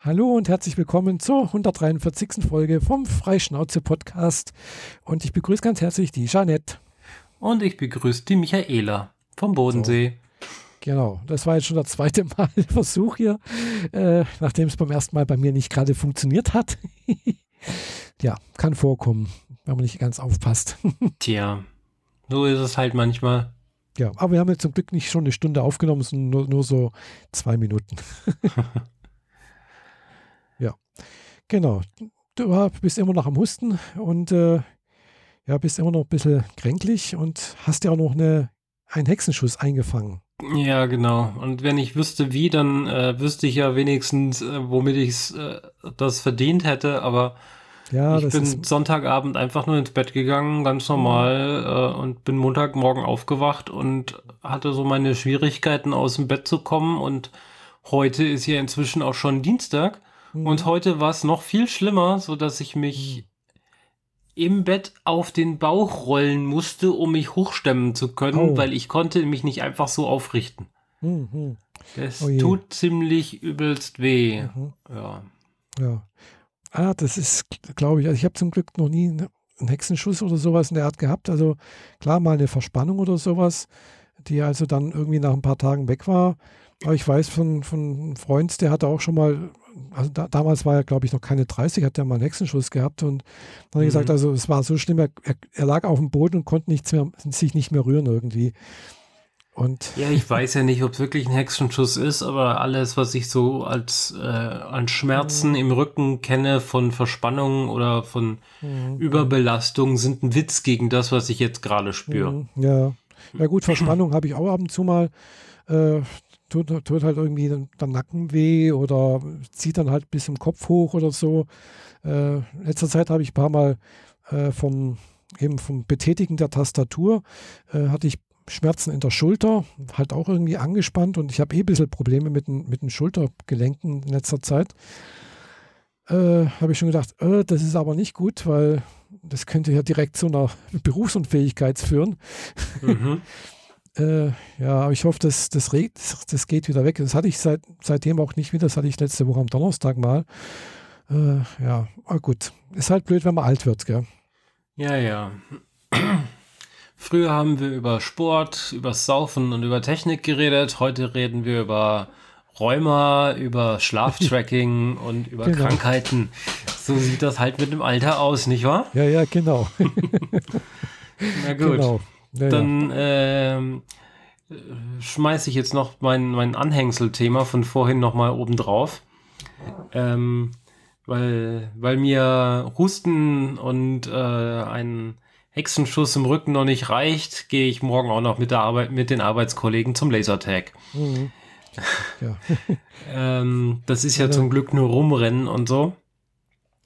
Hallo und herzlich willkommen zur 143. Folge vom Freischnauze Podcast. Und ich begrüße ganz herzlich die Jeanette. Und ich begrüße die Michaela vom Bodensee. So. Genau, das war jetzt schon der zweite Mal Versuch hier, äh, nachdem es beim ersten Mal bei mir nicht gerade funktioniert hat. ja, kann vorkommen, wenn man nicht ganz aufpasst. Tja, so ist es halt manchmal. Ja, aber wir haben jetzt zum Glück nicht schon eine Stunde aufgenommen, sondern nur, nur so zwei Minuten. Ja, genau. Du bist immer noch am Husten und äh, ja, bist immer noch ein bisschen kränklich und hast ja auch noch eine, einen Hexenschuss eingefangen. Ja, genau. Und wenn ich wüsste wie, dann äh, wüsste ich ja wenigstens, äh, womit ich äh, das verdient hätte, aber ja, ich bin Sonntagabend einfach nur ins Bett gegangen, ganz normal, äh, und bin Montagmorgen aufgewacht und hatte so meine Schwierigkeiten aus dem Bett zu kommen. Und heute ist ja inzwischen auch schon Dienstag. Mhm. Und heute war es noch viel schlimmer, so dass ich mich mhm. im Bett auf den Bauch rollen musste, um mich hochstemmen zu können, oh. weil ich konnte mich nicht einfach so aufrichten. Mhm. Das oh tut ziemlich übelst weh. Mhm. Ja. Ja. Ah, das ist, glaube ich, also ich habe zum Glück noch nie einen Hexenschuss oder sowas in der Art gehabt. Also klar, mal eine Verspannung oder sowas, die also dann irgendwie nach ein paar Tagen weg war. Aber ich weiß von, von einem Freund, der hatte auch schon mal, also da, damals war er, glaube ich, noch keine 30, hat er mal einen Hexenschuss gehabt und dann er mhm. gesagt, also es war so schlimm, er, er, lag auf dem Boden und konnte nichts mehr, sich nicht mehr rühren irgendwie. Und ja, ich weiß ja nicht, ob es wirklich ein Hexenschuss ist, aber alles, was ich so als äh, an Schmerzen mhm. im Rücken kenne von Verspannungen oder von mhm. Überbelastung, sind ein Witz gegen das, was ich jetzt gerade spüre. Mhm. Ja. ja, gut, Verspannung habe ich auch ab und zu mal. Äh, tut, tut halt irgendwie der Nacken weh oder zieht dann halt bis im Kopf hoch oder so. Äh, letzter Zeit habe ich ein paar Mal äh, vom eben vom Betätigen der Tastatur äh, hatte ich Schmerzen in der Schulter, halt auch irgendwie angespannt und ich habe eh ein bisschen Probleme mit den, mit den Schultergelenken in letzter Zeit. Äh, habe ich schon gedacht, äh, das ist aber nicht gut, weil das könnte ja direkt zu einer Berufsunfähigkeit führen. Mhm. äh, ja, aber ich hoffe, das, das, das, das, geht wieder weg. Das hatte ich seit, seitdem auch nicht wieder. Das hatte ich letzte Woche am Donnerstag mal. Äh, ja, aber gut. Ist halt blöd, wenn man alt wird, gell? Ja, ja. Früher haben wir über Sport, über Saufen und über Technik geredet. Heute reden wir über Rheuma, über Schlaftracking und über genau. Krankheiten. So sieht das halt mit dem Alter aus, nicht wahr? Ja, ja, genau. Na gut. Genau. Ja, Dann ja. äh, schmeiße ich jetzt noch mein, mein Anhängselthema von vorhin nochmal oben drauf. Ähm, weil, weil mir Husten und äh, ein Hexenschuss im Rücken noch nicht reicht, gehe ich morgen auch noch mit, der Arbeit, mit den Arbeitskollegen zum Lasertag. Mhm. Ja. ähm, das ist ja, ja, zum Glück nur rumrennen und so.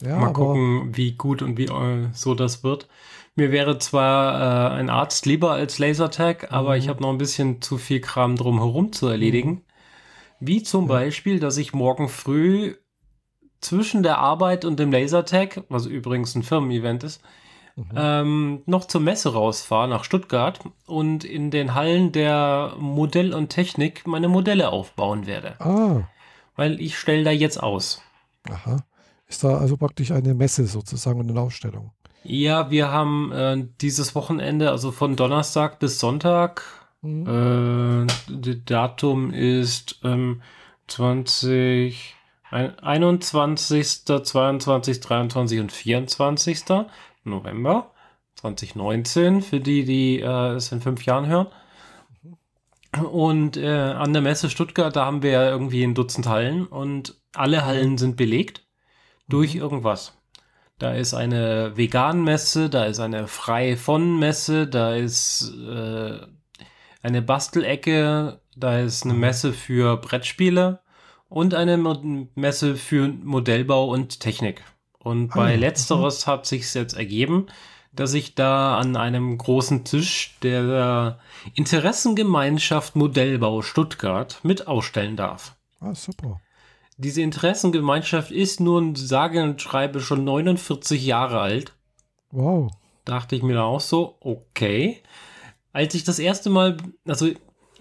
Ja, Mal gucken, wie gut und wie äh, so das wird. Mir wäre zwar äh, ein Arzt lieber als Lasertag, aber ich mhm. habe noch ein bisschen zu viel Kram drumherum zu erledigen. Mhm. Wie zum. Beispiel, dass ich morgen früh zwischen der Arbeit und dem Lasertag, was übrigens ein Firmen-Event ist, mhm. ähm, noch zur Messe rausfahre nach Stuttgart und in den Hallen der Modell und Technik meine Modelle aufbauen werde. Ah. Weil ich stelle da jetzt aus. Aha. Ist da also praktisch eine Messe sozusagen und eine Ausstellung? Ja, wir haben äh, dieses Wochenende, also von Donnerstag bis Sonntag, mhm. äh, Datum ist ähm, 20, 21., 22., 23 und 24. November 2019, für die, die äh, es in fünf Jahren hören. Und äh, an der Messe Stuttgart, da haben wir ja irgendwie ein Dutzend Hallen und alle Hallen sind belegt durch mhm. irgendwas. Da ist eine Vegan-Messe, da ist eine frei von Messe, da ist äh, eine Bastelecke, da ist eine mhm. Messe für Brettspiele und eine Messe für Modellbau und Technik. Und ah, bei mhm. letzteres hat sich jetzt ergeben, dass ich da an einem großen Tisch der Interessengemeinschaft Modellbau Stuttgart mit ausstellen darf. Ah, super. Diese Interessengemeinschaft ist nun, sage und schreibe, schon 49 Jahre alt. Wow. Dachte ich mir da auch so, okay. Als ich das erste Mal, also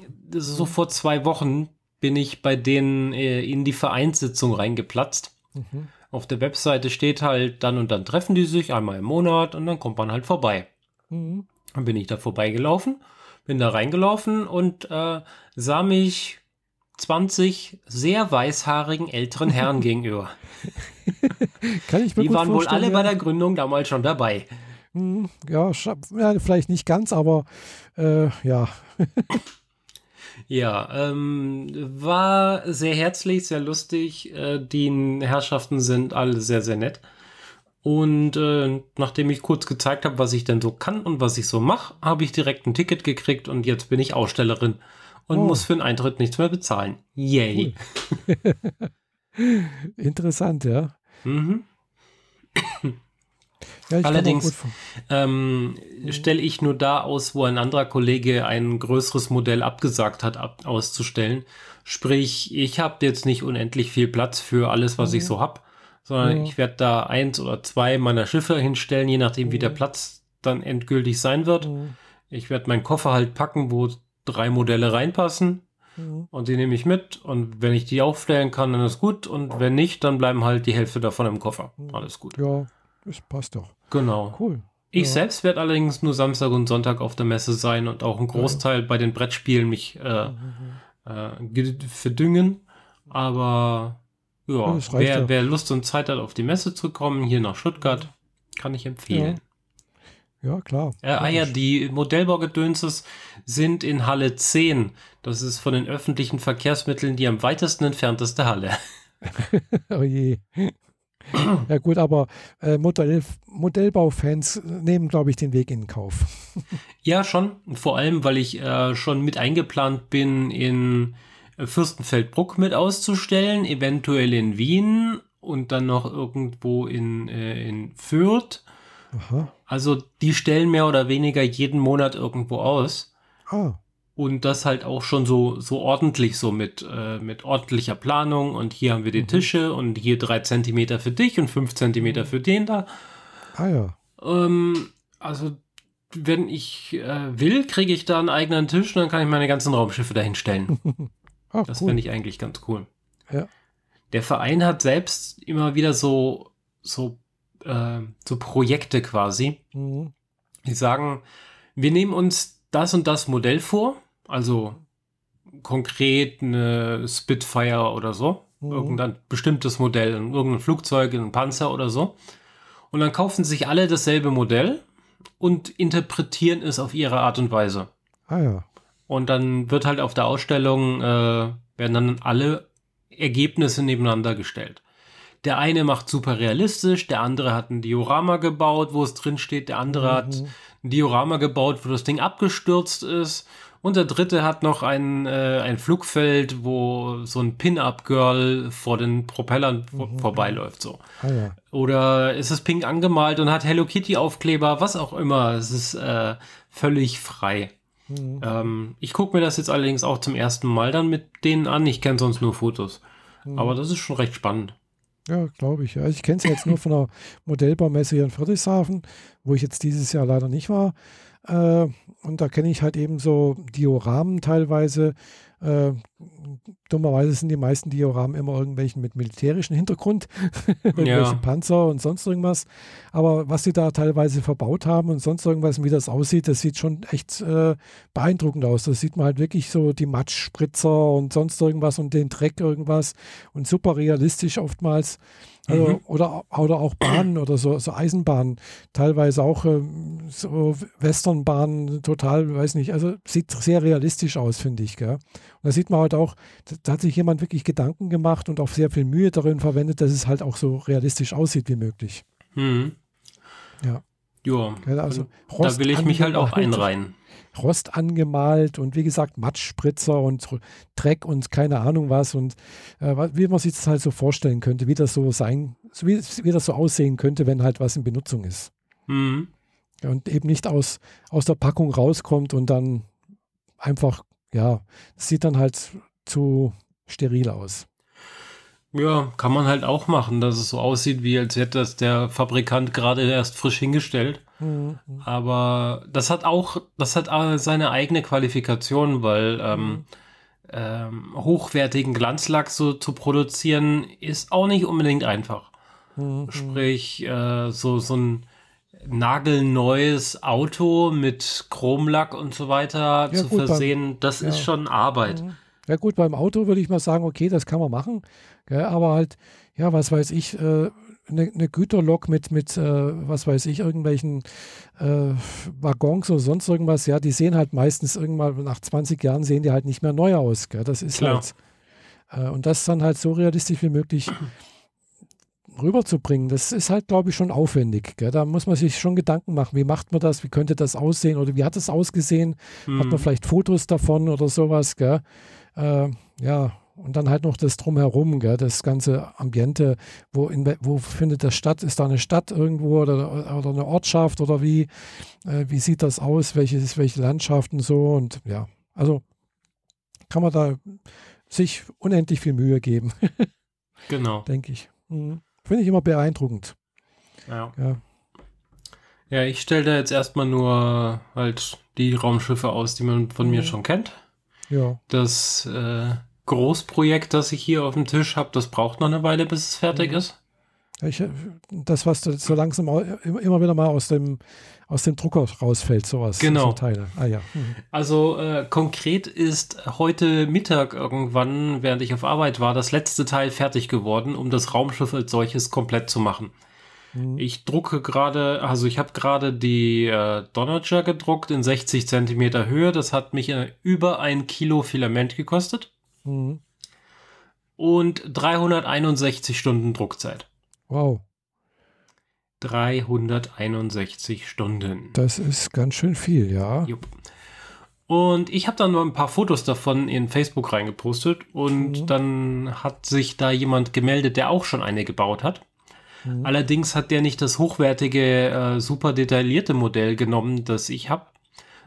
das ist so vor zwei Wochen, bin ich bei denen äh, in die Vereinssitzung reingeplatzt. Mhm. Auf der Webseite steht halt, dann und dann treffen die sich einmal im Monat und dann kommt man halt vorbei. Mhm. Dann bin ich da vorbeigelaufen, bin da reingelaufen und äh, sah mich 20 sehr weißhaarigen älteren Herren gegenüber. Kann ich mir Die waren wohl alle ja. bei der Gründung damals schon dabei. Hm, ja, ja vielleicht nicht ganz, aber äh, ja. ja, ähm, war sehr herzlich, sehr lustig. Äh, die Herrschaften sind alle sehr, sehr nett. Und äh, nachdem ich kurz gezeigt habe, was ich denn so kann und was ich so mache, habe ich direkt ein Ticket gekriegt und jetzt bin ich Ausstellerin und oh. muss für den Eintritt nichts mehr bezahlen. Yay. Cool. Interessant, ja. Mhm. ja Allerdings ähm, mhm. stelle ich nur da aus, wo ein anderer Kollege ein größeres Modell abgesagt hat, ab, auszustellen. Sprich, ich habe jetzt nicht unendlich viel Platz für alles, was mhm. ich so habe, sondern ich werde da eins oder zwei meiner Schiffe hinstellen, je nachdem, wie der mhm. Platz dann endgültig sein wird. Mhm. Ich werde meinen Koffer halt packen, wo drei Modelle reinpassen mhm. und die nehme ich mit und wenn ich die aufstellen kann, dann ist gut und wenn nicht, dann bleiben halt die Hälfte davon im Koffer. Mhm. Alles gut. Ja, das passt doch. Genau. Cool. Ich ja. selbst werde allerdings nur Samstag und Sonntag auf der Messe sein und auch ein Großteil ja. bei den Brettspielen mich äh, mhm. äh, verdüngen. Aber ja, wer, wer, Lust und Zeit hat, auf die Messe zu kommen, hier nach Stuttgart, kann ich empfehlen. Ja. Ja, klar. Äh, ah ja, die Modellbaugedönses sind in Halle 10. Das ist von den öffentlichen Verkehrsmitteln die am weitesten entfernteste Halle. oh je. Ja gut, aber äh, Modell, Modellbaufans nehmen, glaube ich, den Weg in Kauf. ja, schon. Vor allem, weil ich äh, schon mit eingeplant bin, in Fürstenfeldbruck mit auszustellen, eventuell in Wien und dann noch irgendwo in, äh, in Fürth Aha. Also die stellen mehr oder weniger jeden Monat irgendwo aus. Ah. Und das halt auch schon so, so ordentlich, so mit, äh, mit ordentlicher Planung. Und hier haben wir die mhm. Tische und hier drei Zentimeter für dich und fünf Zentimeter für den da. Ah ja. Ähm, also, wenn ich äh, will, kriege ich da einen eigenen Tisch und dann kann ich meine ganzen Raumschiffe dahin stellen. ah, das cool. finde ich eigentlich ganz cool. Ja. Der Verein hat selbst immer wieder so, so äh, so Projekte quasi. Mhm. Die sagen, wir nehmen uns das und das Modell vor, also konkret eine Spitfire oder so, mhm. irgendein bestimmtes Modell, irgendein Flugzeug, ein Panzer oder so. Und dann kaufen sich alle dasselbe Modell und interpretieren es auf ihre Art und Weise. Ah ja. Und dann wird halt auf der Ausstellung, äh, werden dann alle Ergebnisse nebeneinander gestellt. Der eine macht super realistisch, der andere hat ein Diorama gebaut, wo es drin steht, der andere mhm. hat ein Diorama gebaut, wo das Ding abgestürzt ist. Und der dritte hat noch ein, äh, ein Flugfeld, wo so ein Pin-Up-Girl vor den Propellern mhm. vorbeiläuft. So. Ah, ja. Oder ist es pink angemalt und hat Hello Kitty-Aufkleber, was auch immer. Es ist äh, völlig frei. Mhm. Ähm, ich gucke mir das jetzt allerdings auch zum ersten Mal dann mit denen an. Ich kenne sonst nur Fotos. Mhm. Aber das ist schon recht spannend. Ja, glaube ich. Also ich kenne es jetzt nur von der Modellbaumesse hier in Friedrichshafen, wo ich jetzt dieses Jahr leider nicht war. Äh, und da kenne ich halt eben so Dioramen teilweise, äh, dummerweise sind die meisten Dioramen immer irgendwelchen mit militärischem Hintergrund, irgendwelche ja. Panzer und sonst irgendwas. Aber was sie da teilweise verbaut haben und sonst irgendwas, wie das aussieht, das sieht schon echt äh, beeindruckend aus. Da sieht man halt wirklich so die Matschspritzer und sonst irgendwas und den Dreck irgendwas und super realistisch oftmals. Also, mhm. oder, oder auch Bahnen oder so, so Eisenbahnen, teilweise auch ähm, so Westernbahnen, total, weiß nicht, also sieht sehr realistisch aus, finde ich. Gell? Und da sieht man halt auch, da hat sich jemand wirklich Gedanken gemacht und auch sehr viel Mühe darin verwendet, dass es halt auch so realistisch aussieht wie möglich. Mhm. Ja. Ja, also da will ich mich halt auch einreihen. Rost angemalt und wie gesagt Matschspritzer und Dreck und keine Ahnung was und äh, wie man sich das halt so vorstellen könnte, wie das so sein, wie, wie das so aussehen könnte, wenn halt was in Benutzung ist. Mhm. Und eben nicht aus, aus der Packung rauskommt und dann einfach, ja, sieht dann halt zu steril aus. Ja, kann man halt auch machen, dass es so aussieht, wie als hätte das der Fabrikant gerade erst frisch hingestellt. Mhm. Aber das hat auch, das hat seine eigene Qualifikation, weil ähm, ähm, hochwertigen Glanzlack so zu produzieren, ist auch nicht unbedingt einfach. Mhm. Sprich, äh, so, so ein nagelneues Auto mit Chromlack und so weiter ja, zu gut, versehen, das ja. ist schon Arbeit. Mhm. Ja gut, beim Auto würde ich mal sagen, okay, das kann man machen, gell, aber halt, ja, was weiß ich, äh, eine, eine Güterlok mit, mit äh, was weiß ich, irgendwelchen äh, Waggons oder sonst irgendwas, ja, die sehen halt meistens irgendwann nach 20 Jahren sehen die halt nicht mehr neu aus. Gell? Das ist Klar. halt. Äh, und das dann halt so realistisch wie möglich rüberzubringen, das ist halt, glaube ich, schon aufwendig. Gell? Da muss man sich schon Gedanken machen, wie macht man das, wie könnte das aussehen oder wie hat es ausgesehen? Mhm. Hat man mhm. vielleicht Fotos davon oder sowas? Gell? Äh, ja, und dann halt noch das Drumherum, gell, das ganze Ambiente, wo, in, wo findet das statt? Ist da eine Stadt irgendwo oder, oder eine Ortschaft oder wie, äh, wie sieht das aus? Welche, welche Landschaften so? Und ja, also kann man da sich unendlich viel Mühe geben. genau. Denke ich. Mhm. Finde ich immer beeindruckend. Ja. Ja, ja ich stelle da jetzt erstmal nur halt die Raumschiffe aus, die man von mhm. mir schon kennt. Ja. Das äh, Großprojekt, das ich hier auf dem Tisch habe, das braucht noch eine Weile, bis es fertig mhm. ist. Ich, das, was so langsam immer wieder mal aus dem, aus dem Drucker rausfällt, sowas. Genau. So Teile. Ah, ja. Mhm. Also äh, konkret ist heute Mittag irgendwann, während ich auf Arbeit war, das letzte Teil fertig geworden, um das Raumschiff als solches komplett zu machen. Mhm. Ich drucke gerade, also ich habe gerade die äh, Donager gedruckt in 60 Zentimeter Höhe. Das hat mich äh, über ein Kilo Filament gekostet. Mhm. Und 361 Stunden Druckzeit. Wow. 361 Stunden. Das ist ganz schön viel, ja. Jupp. Und ich habe dann noch ein paar Fotos davon in Facebook reingepostet und mhm. dann hat sich da jemand gemeldet, der auch schon eine gebaut hat. Mhm. Allerdings hat der nicht das hochwertige, äh, super detaillierte Modell genommen, das ich habe,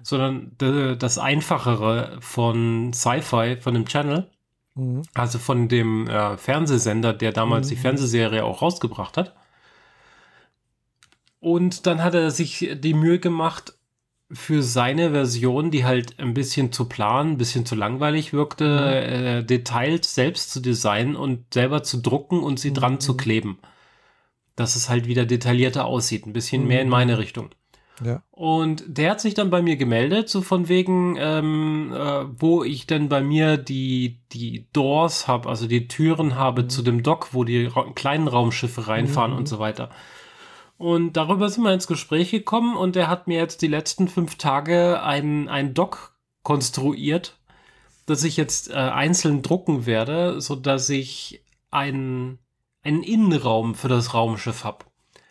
sondern das einfachere von Sci-Fi, von dem Channel. Mhm. Also von dem äh, Fernsehsender, der damals mhm. die Fernsehserie auch rausgebracht hat. Und dann hat er sich die Mühe gemacht, für seine Version, die halt ein bisschen zu plan, ein bisschen zu langweilig wirkte, mhm. äh, Details selbst zu designen und selber zu drucken und sie mhm. dran zu kleben. Dass es halt wieder detaillierter aussieht, ein bisschen mehr in mhm. meine Richtung. Ja. Und der hat sich dann bei mir gemeldet, so von wegen, ähm, äh, wo ich denn bei mir die, die Doors habe, also die Türen habe mhm. zu dem Dock, wo die ra kleinen Raumschiffe reinfahren mhm. und so weiter. Und darüber sind wir ins Gespräch gekommen und er hat mir jetzt die letzten fünf Tage ein, ein Dock konstruiert, das ich jetzt äh, einzeln drucken werde, so dass ich einen, einen Innenraum für das Raumschiff habe.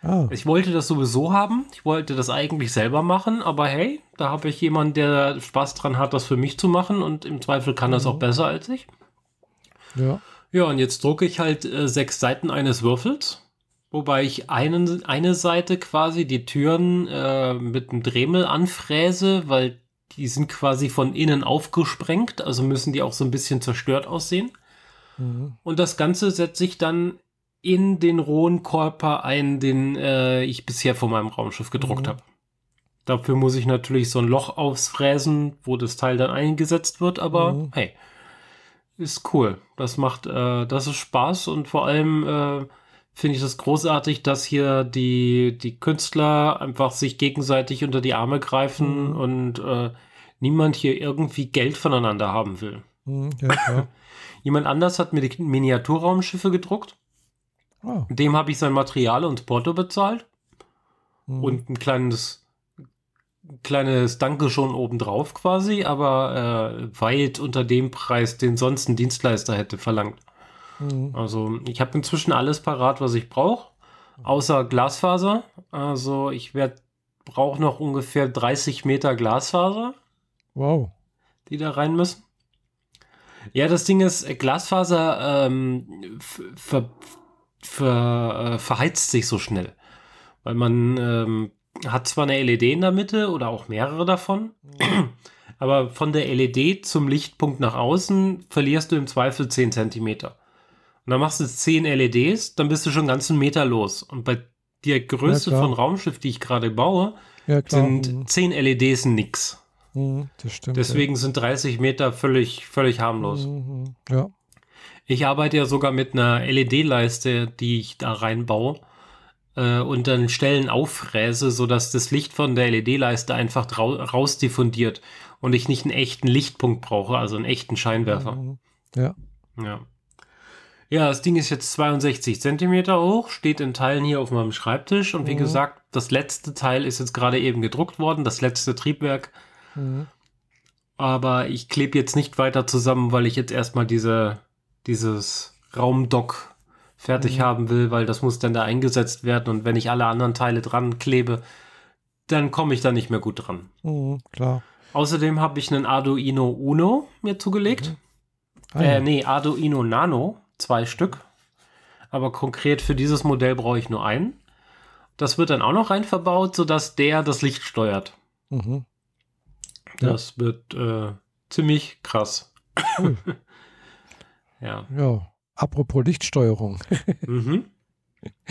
Ah. Ich wollte das sowieso haben. Ich wollte das eigentlich selber machen, aber hey, da habe ich jemanden, der Spaß dran hat, das für mich zu machen und im Zweifel kann mhm. das auch besser als ich. Ja. Ja, und jetzt drucke ich halt äh, sechs Seiten eines Würfels, wobei ich einen, eine Seite quasi die Türen äh, mit einem Dremel anfräse, weil die sind quasi von innen aufgesprengt, also müssen die auch so ein bisschen zerstört aussehen. Mhm. Und das Ganze setze ich dann in den rohen Körper ein, den äh, ich bisher von meinem Raumschiff gedruckt mhm. habe. Dafür muss ich natürlich so ein Loch ausfräsen, wo das Teil dann eingesetzt wird, aber mhm. hey, ist cool. Das macht, äh, das ist Spaß und vor allem äh, finde ich das großartig, dass hier die, die Künstler einfach sich gegenseitig unter die Arme greifen mhm. und äh, niemand hier irgendwie Geld voneinander haben will. Mhm, ja, Jemand anders hat mir die Miniaturraumschiffe gedruckt. Oh. Dem habe ich sein Material und Porto bezahlt. Mhm. Und ein kleines, kleines Danke schon obendrauf quasi, aber äh, weit unter dem Preis, den sonst ein Dienstleister hätte verlangt. Mhm. Also ich habe inzwischen alles parat, was ich brauche, außer Glasfaser. Also ich werde brauche noch ungefähr 30 Meter Glasfaser. Wow. Die da rein müssen. Ja, das Ding ist, Glasfaser ähm, ver ver, äh, verheizt sich so schnell. Weil man ähm, hat zwar eine LED in der Mitte oder auch mehrere davon, mhm. aber von der LED zum Lichtpunkt nach außen verlierst du im Zweifel 10 Zentimeter. Und dann machst du 10 LEDs, dann bist du schon einen ganzen Meter los. Und bei der Größe ja, von Raumschiff, die ich gerade baue, ja, sind 10 mhm. LEDs nix. Mhm, das stimmt. Deswegen ja. sind 30 Meter völlig, völlig harmlos. Mhm, ja. Ich arbeite ja sogar mit einer LED-Leiste, die ich da reinbaue äh, und dann Stellen auffräse, sodass das Licht von der LED-Leiste einfach rausdiffundiert und ich nicht einen echten Lichtpunkt brauche, also einen echten Scheinwerfer. Mhm. Ja. Ja. Ja, das Ding ist jetzt 62 Zentimeter hoch, steht in Teilen hier auf meinem Schreibtisch und wie mhm. gesagt, das letzte Teil ist jetzt gerade eben gedruckt worden, das letzte Triebwerk. Mhm. Aber ich klebe jetzt nicht weiter zusammen, weil ich jetzt erstmal diese, dieses Raumdock fertig mhm. haben will, weil das muss dann da eingesetzt werden und wenn ich alle anderen Teile dran klebe, dann komme ich da nicht mehr gut dran. Mhm, klar. Außerdem habe ich einen Arduino Uno mir zugelegt. Mhm. Ah, ja. Äh, nee, Arduino Nano, zwei Stück. Aber konkret für dieses Modell brauche ich nur einen. Das wird dann auch noch rein verbaut, sodass der das Licht steuert. Mhm. Das ja. wird äh, ziemlich krass. Cool. ja. Ja, apropos Lichtsteuerung. mhm.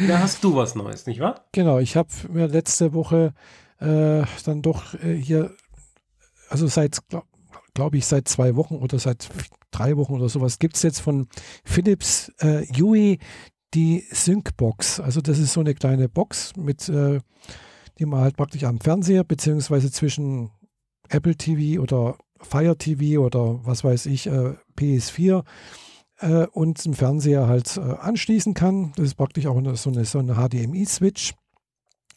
Da hast du was Neues, nicht wahr? Genau, ich habe mir letzte Woche äh, dann doch äh, hier, also seit, glaube glaub ich, seit zwei Wochen oder seit drei Wochen oder sowas, gibt es jetzt von Philips äh, Yui die Sync-Box. Also das ist so eine kleine Box, mit, äh, die man halt praktisch am Fernseher beziehungsweise zwischen Apple TV oder Fire TV oder was weiß ich, äh, PS4 äh, und einen Fernseher halt äh, anschließen kann. Das ist praktisch auch eine, so eine, so eine HDMI-Switch.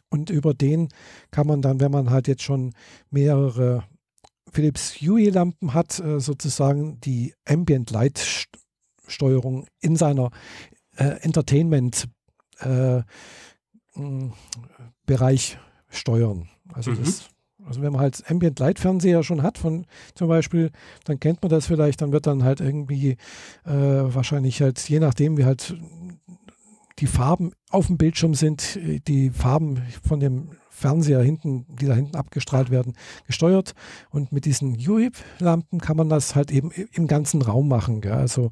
Und über den kann man dann, wenn man halt jetzt schon mehrere Philips Hue-Lampen hat, äh, sozusagen die Ambient Light Steuerung in seiner äh, Entertainment äh, Bereich steuern. Also mhm. das also wenn man halt Ambient Light Fernseher schon hat, von zum Beispiel, dann kennt man das vielleicht, dann wird dann halt irgendwie äh, wahrscheinlich halt, je nachdem, wie halt die Farben auf dem Bildschirm sind, die Farben von dem Fernseher hinten, die da hinten abgestrahlt werden, gesteuert. Und mit diesen UIP-Lampen kann man das halt eben im ganzen Raum machen. Gell? Also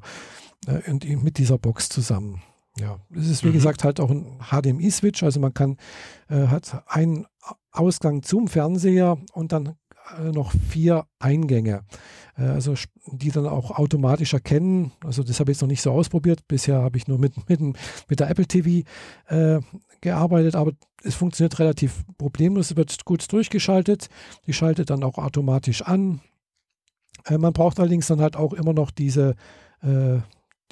äh, und mit dieser Box zusammen. Ja, es ist wie mhm. gesagt halt auch ein HDMI-Switch, also man kann, äh, hat einen Ausgang zum Fernseher und dann äh, noch vier Eingänge, äh, also die dann auch automatisch erkennen. Also das habe ich jetzt noch nicht so ausprobiert. Bisher habe ich nur mit, mit, mit der Apple TV äh, gearbeitet, aber es funktioniert relativ problemlos. Es wird gut durchgeschaltet. Die schaltet dann auch automatisch an. Äh, man braucht allerdings dann halt auch immer noch diese äh,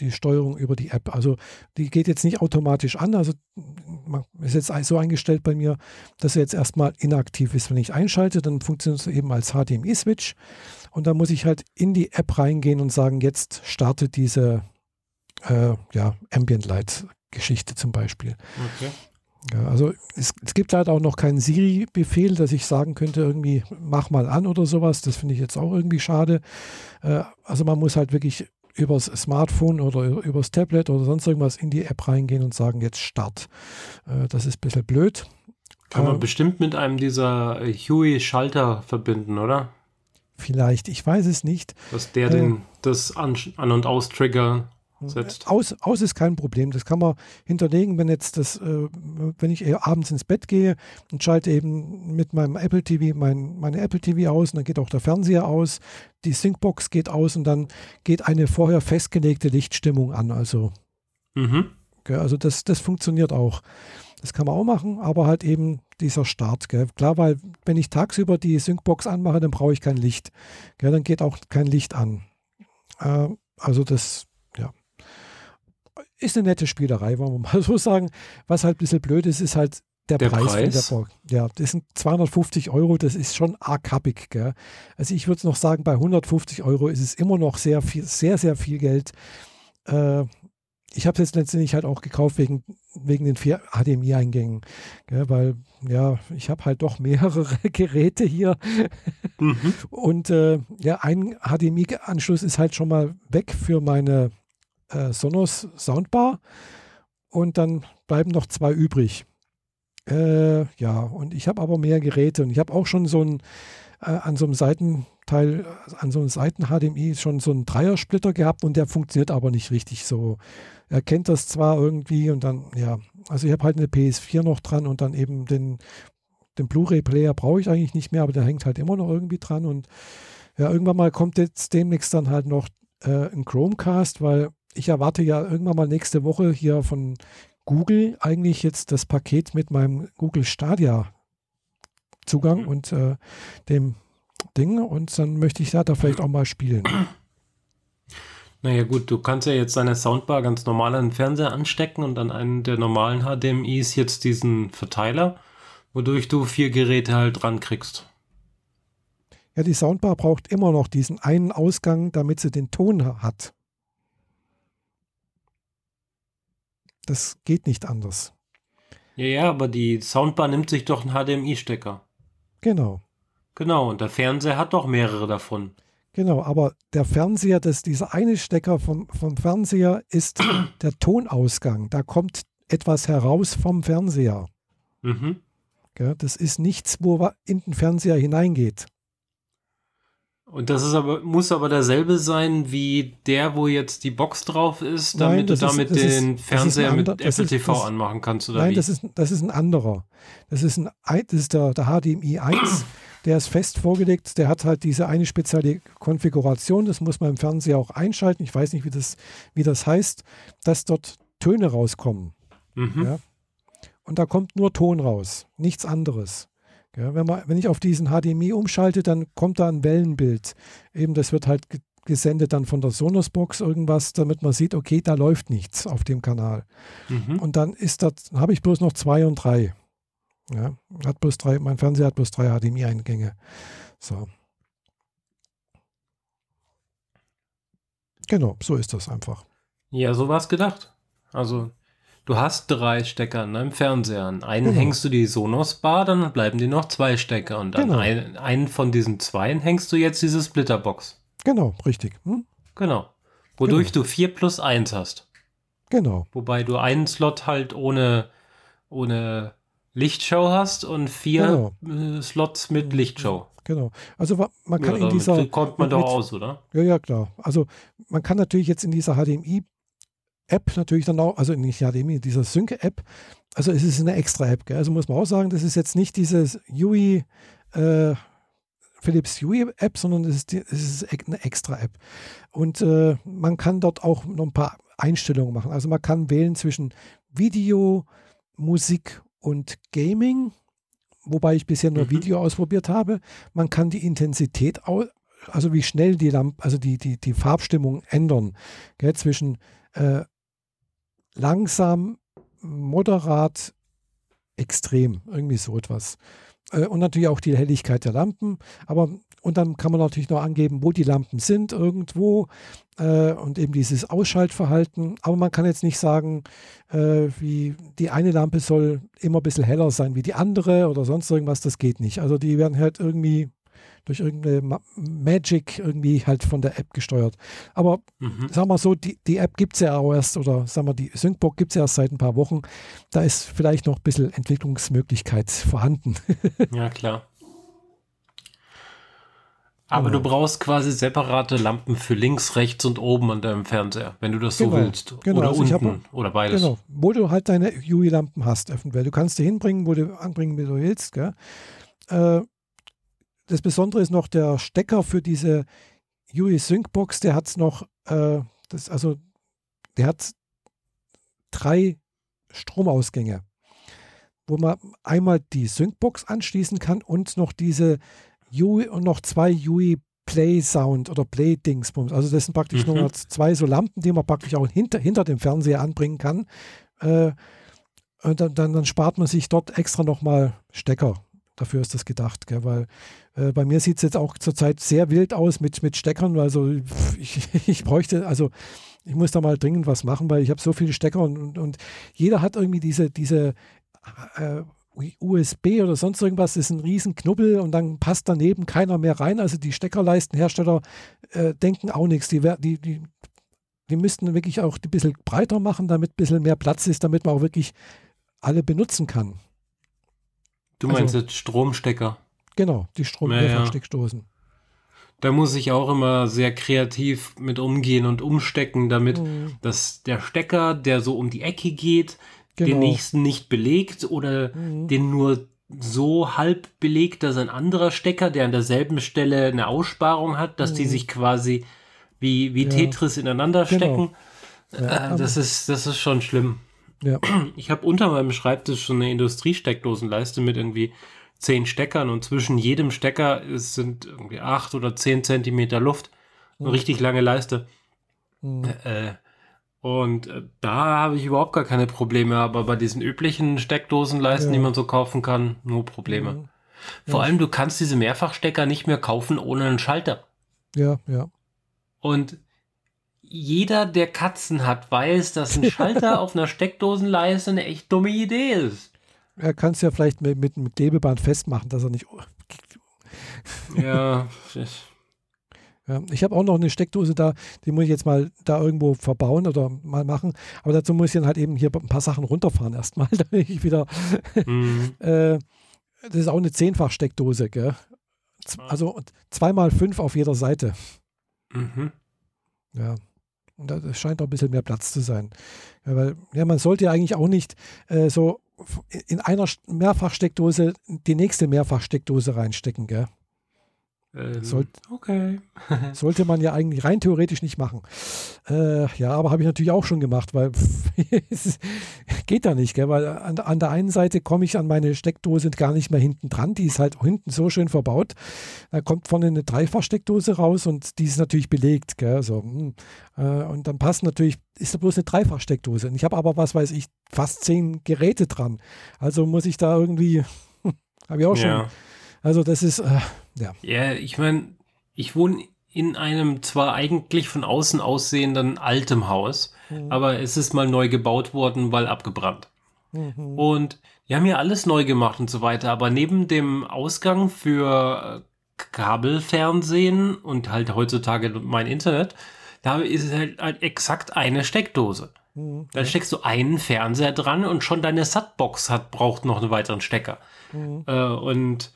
die Steuerung über die App. Also die geht jetzt nicht automatisch an. Also man ist jetzt so eingestellt bei mir, dass er jetzt erstmal inaktiv ist. Wenn ich einschalte, dann funktioniert es eben als HDMI-Switch. Und dann muss ich halt in die App reingehen und sagen, jetzt startet diese äh, ja, Ambient Light-Geschichte zum Beispiel. Okay. Ja, also es, es, gibt halt auch noch keinen Siri-Befehl, dass ich sagen könnte, irgendwie mach mal an oder sowas. Das finde ich jetzt auch irgendwie schade. Äh, also man muss halt wirklich übers Smartphone oder übers Tablet oder sonst irgendwas in die App reingehen und sagen, jetzt Start. Äh, das ist ein bisschen blöd. Kann man äh, bestimmt mit einem dieser Huey-Schalter verbinden, oder? Vielleicht, ich weiß es nicht. Dass der äh, den, das An-, An und Aus-Trigger setzt. Aus, aus ist kein Problem. Das kann man hinterlegen, wenn jetzt das, äh, wenn ich abends ins Bett gehe und schalte eben mit meinem Apple TV mein, meine Apple TV aus und dann geht auch der Fernseher aus, die Syncbox geht aus und dann geht eine vorher festgelegte Lichtstimmung an. Also, mhm. gell, also das, das funktioniert auch. Das kann man auch machen, aber halt eben dieser Start. Gell. Klar, weil wenn ich tagsüber die Syncbox anmache, dann brauche ich kein Licht. Gell, dann geht auch kein Licht an. Äh, also das ist eine nette Spielerei, wollen wir mal so sagen. Was halt ein bisschen blöd ist, ist halt der, der Preis, Preis? der. Ja, das sind 250 Euro, das ist schon arg happig. Gell? Also ich würde noch sagen, bei 150 Euro ist es immer noch sehr viel, sehr, sehr viel Geld. Äh, ich habe es jetzt letztendlich halt auch gekauft wegen, wegen den vier HDMI-Eingängen, weil ja, ich habe halt doch mehrere Geräte hier mhm. und äh, ja, ein HDMI-Anschluss ist halt schon mal weg für meine äh, Sonos Soundbar und dann bleiben noch zwei übrig. Äh, ja, und ich habe aber mehr Geräte und ich habe auch schon so ein äh, an so einem Seitenteil, an so einem Seiten-HDMI schon so einen Dreiersplitter gehabt und der funktioniert aber nicht richtig so. Er kennt das zwar irgendwie und dann, ja, also ich habe halt eine PS4 noch dran und dann eben den, den Blu-ray-Player brauche ich eigentlich nicht mehr, aber der hängt halt immer noch irgendwie dran. Und ja, irgendwann mal kommt jetzt demnächst dann halt noch äh, ein Chromecast, weil ich erwarte ja irgendwann mal nächste Woche hier von Google eigentlich jetzt das Paket mit meinem Google Stadia Zugang mhm. und äh, dem Ding und dann möchte ich da, da vielleicht auch mal spielen. Naja gut, du kannst ja jetzt deine Soundbar ganz normal an den Fernseher anstecken und an einen der normalen HDMIs jetzt diesen Verteiler, wodurch du vier Geräte halt dran kriegst. Ja, die Soundbar braucht immer noch diesen einen Ausgang, damit sie den Ton hat. Das geht nicht anders. Ja, ja, aber die Soundbar nimmt sich doch einen HDMI-Stecker. Genau. Genau, und der Fernseher hat doch mehrere davon. Genau, aber der Fernseher, das, dieser eine Stecker vom, vom Fernseher ist der Tonausgang. Da kommt etwas heraus vom Fernseher. Mhm. Ja, das ist nichts, wo in den Fernseher hineingeht. Und das ist aber, muss aber derselbe sein wie der, wo jetzt die Box drauf ist, damit Nein, du damit ist, den ist, Fernseher mit Apple ist, TV das, anmachen kannst, oder Nein, wie? das ist, das ist ein anderer. Das ist, ein, das ist der, der HDMI 1, der ist fest vorgelegt, der hat halt diese eine spezielle Konfiguration, das muss man im Fernseher auch einschalten, ich weiß nicht, wie das, wie das heißt, dass dort Töne rauskommen. Mhm. Ja? Und da kommt nur Ton raus, nichts anderes. Ja, wenn, man, wenn ich auf diesen HDMI umschalte, dann kommt da ein Wellenbild. Eben, das wird halt gesendet dann von der Sonos-Box irgendwas, damit man sieht, okay, da läuft nichts auf dem Kanal. Mhm. Und dann ist das, habe ich bloß noch zwei und drei. Ja, hat bloß drei, mein Fernseher hat bloß drei HDMI-Eingänge. So. Genau, so ist das einfach. Ja, so war es gedacht. Also Du hast drei Stecker in deinem Fernseher. An einen genau. hängst du die Sonos-Bar, dann bleiben dir noch zwei Stecker. Und an genau. ein, einen von diesen zwei hängst du jetzt diese Splitterbox. Genau, richtig. Hm? Genau. Wodurch genau. du 4 plus 1 hast. Genau. Wobei du einen Slot halt ohne, ohne Lichtshow hast und vier genau. Äh, Slots mit Lichtshow. Genau. Also man kann ja, in dieser. Kommt man mit, doch aus, oder? Ja, ja, klar. Also man kann natürlich jetzt in dieser HDMI App natürlich dann auch, also nicht HDMI, dieser Sync-App, also es ist eine extra App, gell? also muss man auch sagen, das ist jetzt nicht dieses UI, äh, Philips UI-App, sondern es ist, ist, eine extra App. Und äh, man kann dort auch noch ein paar Einstellungen machen. Also man kann wählen zwischen Video, Musik und Gaming, wobei ich bisher nur mhm. Video ausprobiert habe. Man kann die Intensität, also wie schnell die Lampe, also die, die, die Farbstimmung ändern, gell, zwischen äh, langsam, moderat, extrem, irgendwie so etwas. Äh, und natürlich auch die Helligkeit der Lampen, aber und dann kann man natürlich noch angeben, wo die Lampen sind irgendwo äh, und eben dieses Ausschaltverhalten. Aber man kann jetzt nicht sagen, äh, wie die eine Lampe soll immer ein bisschen heller sein wie die andere oder sonst irgendwas. Das geht nicht. Also die werden halt irgendwie durch irgendeine Ma Magic irgendwie halt von der App gesteuert. Aber mhm. sagen wir so, die, die App gibt es ja auch erst, oder sagen wir, die Syncbox gibt es ja erst seit ein paar Wochen. Da ist vielleicht noch ein bisschen Entwicklungsmöglichkeit vorhanden. ja, klar. Aber genau. du brauchst quasi separate Lampen für links, rechts und oben an deinem Fernseher, wenn du das so genau. willst. Genau. Oder also unten hab, oder beides. Genau, wo du halt deine UI-Lampen hast, eventuell. Du kannst die hinbringen, wo du anbringen wie du willst. Gell? Äh, das Besondere ist noch der Stecker für diese UI Sync Box, der hat es noch, äh, das, also der hat drei Stromausgänge, wo man einmal die Sync-Box anschließen kann und noch diese UI und noch zwei UI Play Sound oder Play Dingsbums. Also das sind praktisch mhm. nur zwei so Lampen, die man praktisch auch hinter, hinter dem Fernseher anbringen kann. Äh, und dann, dann, dann, spart man sich dort extra nochmal Stecker dafür ist das gedacht, gell? weil äh, bei mir sieht es jetzt auch zurzeit sehr wild aus mit, mit Steckern, also ich, ich bräuchte, also ich muss da mal dringend was machen, weil ich habe so viele Stecker und, und, und, jeder hat irgendwie diese, diese äh, USB oder sonst irgendwas, das ist ein riesen Knubbel und dann passt daneben keiner mehr rein. Also die Steckerleistenhersteller äh, denken auch nichts. Die, die, die, die müssten wirklich auch ein bisschen breiter machen, damit ein bisschen mehr Platz ist, damit man auch wirklich alle benutzen kann. Du meinst also, jetzt Stromstecker? Genau, die Stromsteckdosen. Ja. Da muss ich auch immer sehr kreativ mit umgehen und umstecken, damit mhm. dass der Stecker, der so um die Ecke geht, genau. den nächsten nicht belegt oder mhm. den nur so halb belegt, dass ein anderer Stecker, der an derselben Stelle eine Aussparung hat, dass mhm. die sich quasi wie, wie ja. Tetris ineinander genau. stecken. Ja, äh, das, ist, das ist schon schlimm. Ja. Ich habe unter meinem Schreibtisch schon eine Industriesteckdosenleiste mit irgendwie zehn Steckern und zwischen jedem Stecker ist, sind irgendwie acht oder zehn Zentimeter Luft. Eine mhm. richtig lange Leiste. Mhm. Äh, und äh, da habe ich überhaupt gar keine Probleme, aber bei diesen üblichen Steckdosenleisten, ja. die man so kaufen kann, nur Probleme. Mhm. Vor ja. allem, du kannst diese Mehrfachstecker nicht mehr kaufen ohne einen Schalter. Ja, ja. Und jeder, der Katzen hat, weiß, dass ein Schalter auf einer Steckdosenleiste eine echt dumme Idee ist. Er kann es ja vielleicht mit, mit einem Klebeband festmachen, dass er nicht. ja, ja, ich habe auch noch eine Steckdose da, die muss ich jetzt mal da irgendwo verbauen oder mal machen. Aber dazu muss ich dann halt eben hier ein paar Sachen runterfahren erstmal, damit ich wieder. Mhm. äh, das ist auch eine Zehnfach-Steckdose, gell? Ah. Also zweimal fünf auf jeder Seite. Mhm. Ja. Und da scheint auch ein bisschen mehr Platz zu sein. Ja, weil, ja, man sollte ja eigentlich auch nicht äh, so in einer Mehrfachsteckdose die nächste Mehrfachsteckdose reinstecken, gell? Ähm, Soll, okay. sollte man ja eigentlich rein theoretisch nicht machen. Äh, ja, aber habe ich natürlich auch schon gemacht, weil es geht da nicht, gell? weil an, an der einen Seite komme ich an meine Steckdose gar nicht mehr hinten dran, die ist halt hinten so schön verbaut. Da kommt vorne eine Dreifachsteckdose raus und die ist natürlich belegt. Gell? So, hm. äh, und dann passt natürlich, ist da bloß eine Dreifachsteckdose. Und ich habe aber, was weiß ich, fast zehn Geräte dran. Also muss ich da irgendwie, habe ich auch schon. Ja also das ist, äh, ja. Ja, ich meine, ich wohne in einem zwar eigentlich von außen aussehenden altem Haus, mhm. aber es ist mal neu gebaut worden, weil abgebrannt. Mhm. Und die haben ja alles neu gemacht und so weiter, aber neben dem Ausgang für Kabelfernsehen und halt heutzutage mein Internet, da ist halt, halt exakt eine Steckdose. Mhm. Da steckst du einen Fernseher dran und schon deine Satbox hat, braucht noch einen weiteren Stecker. Mhm. Äh, und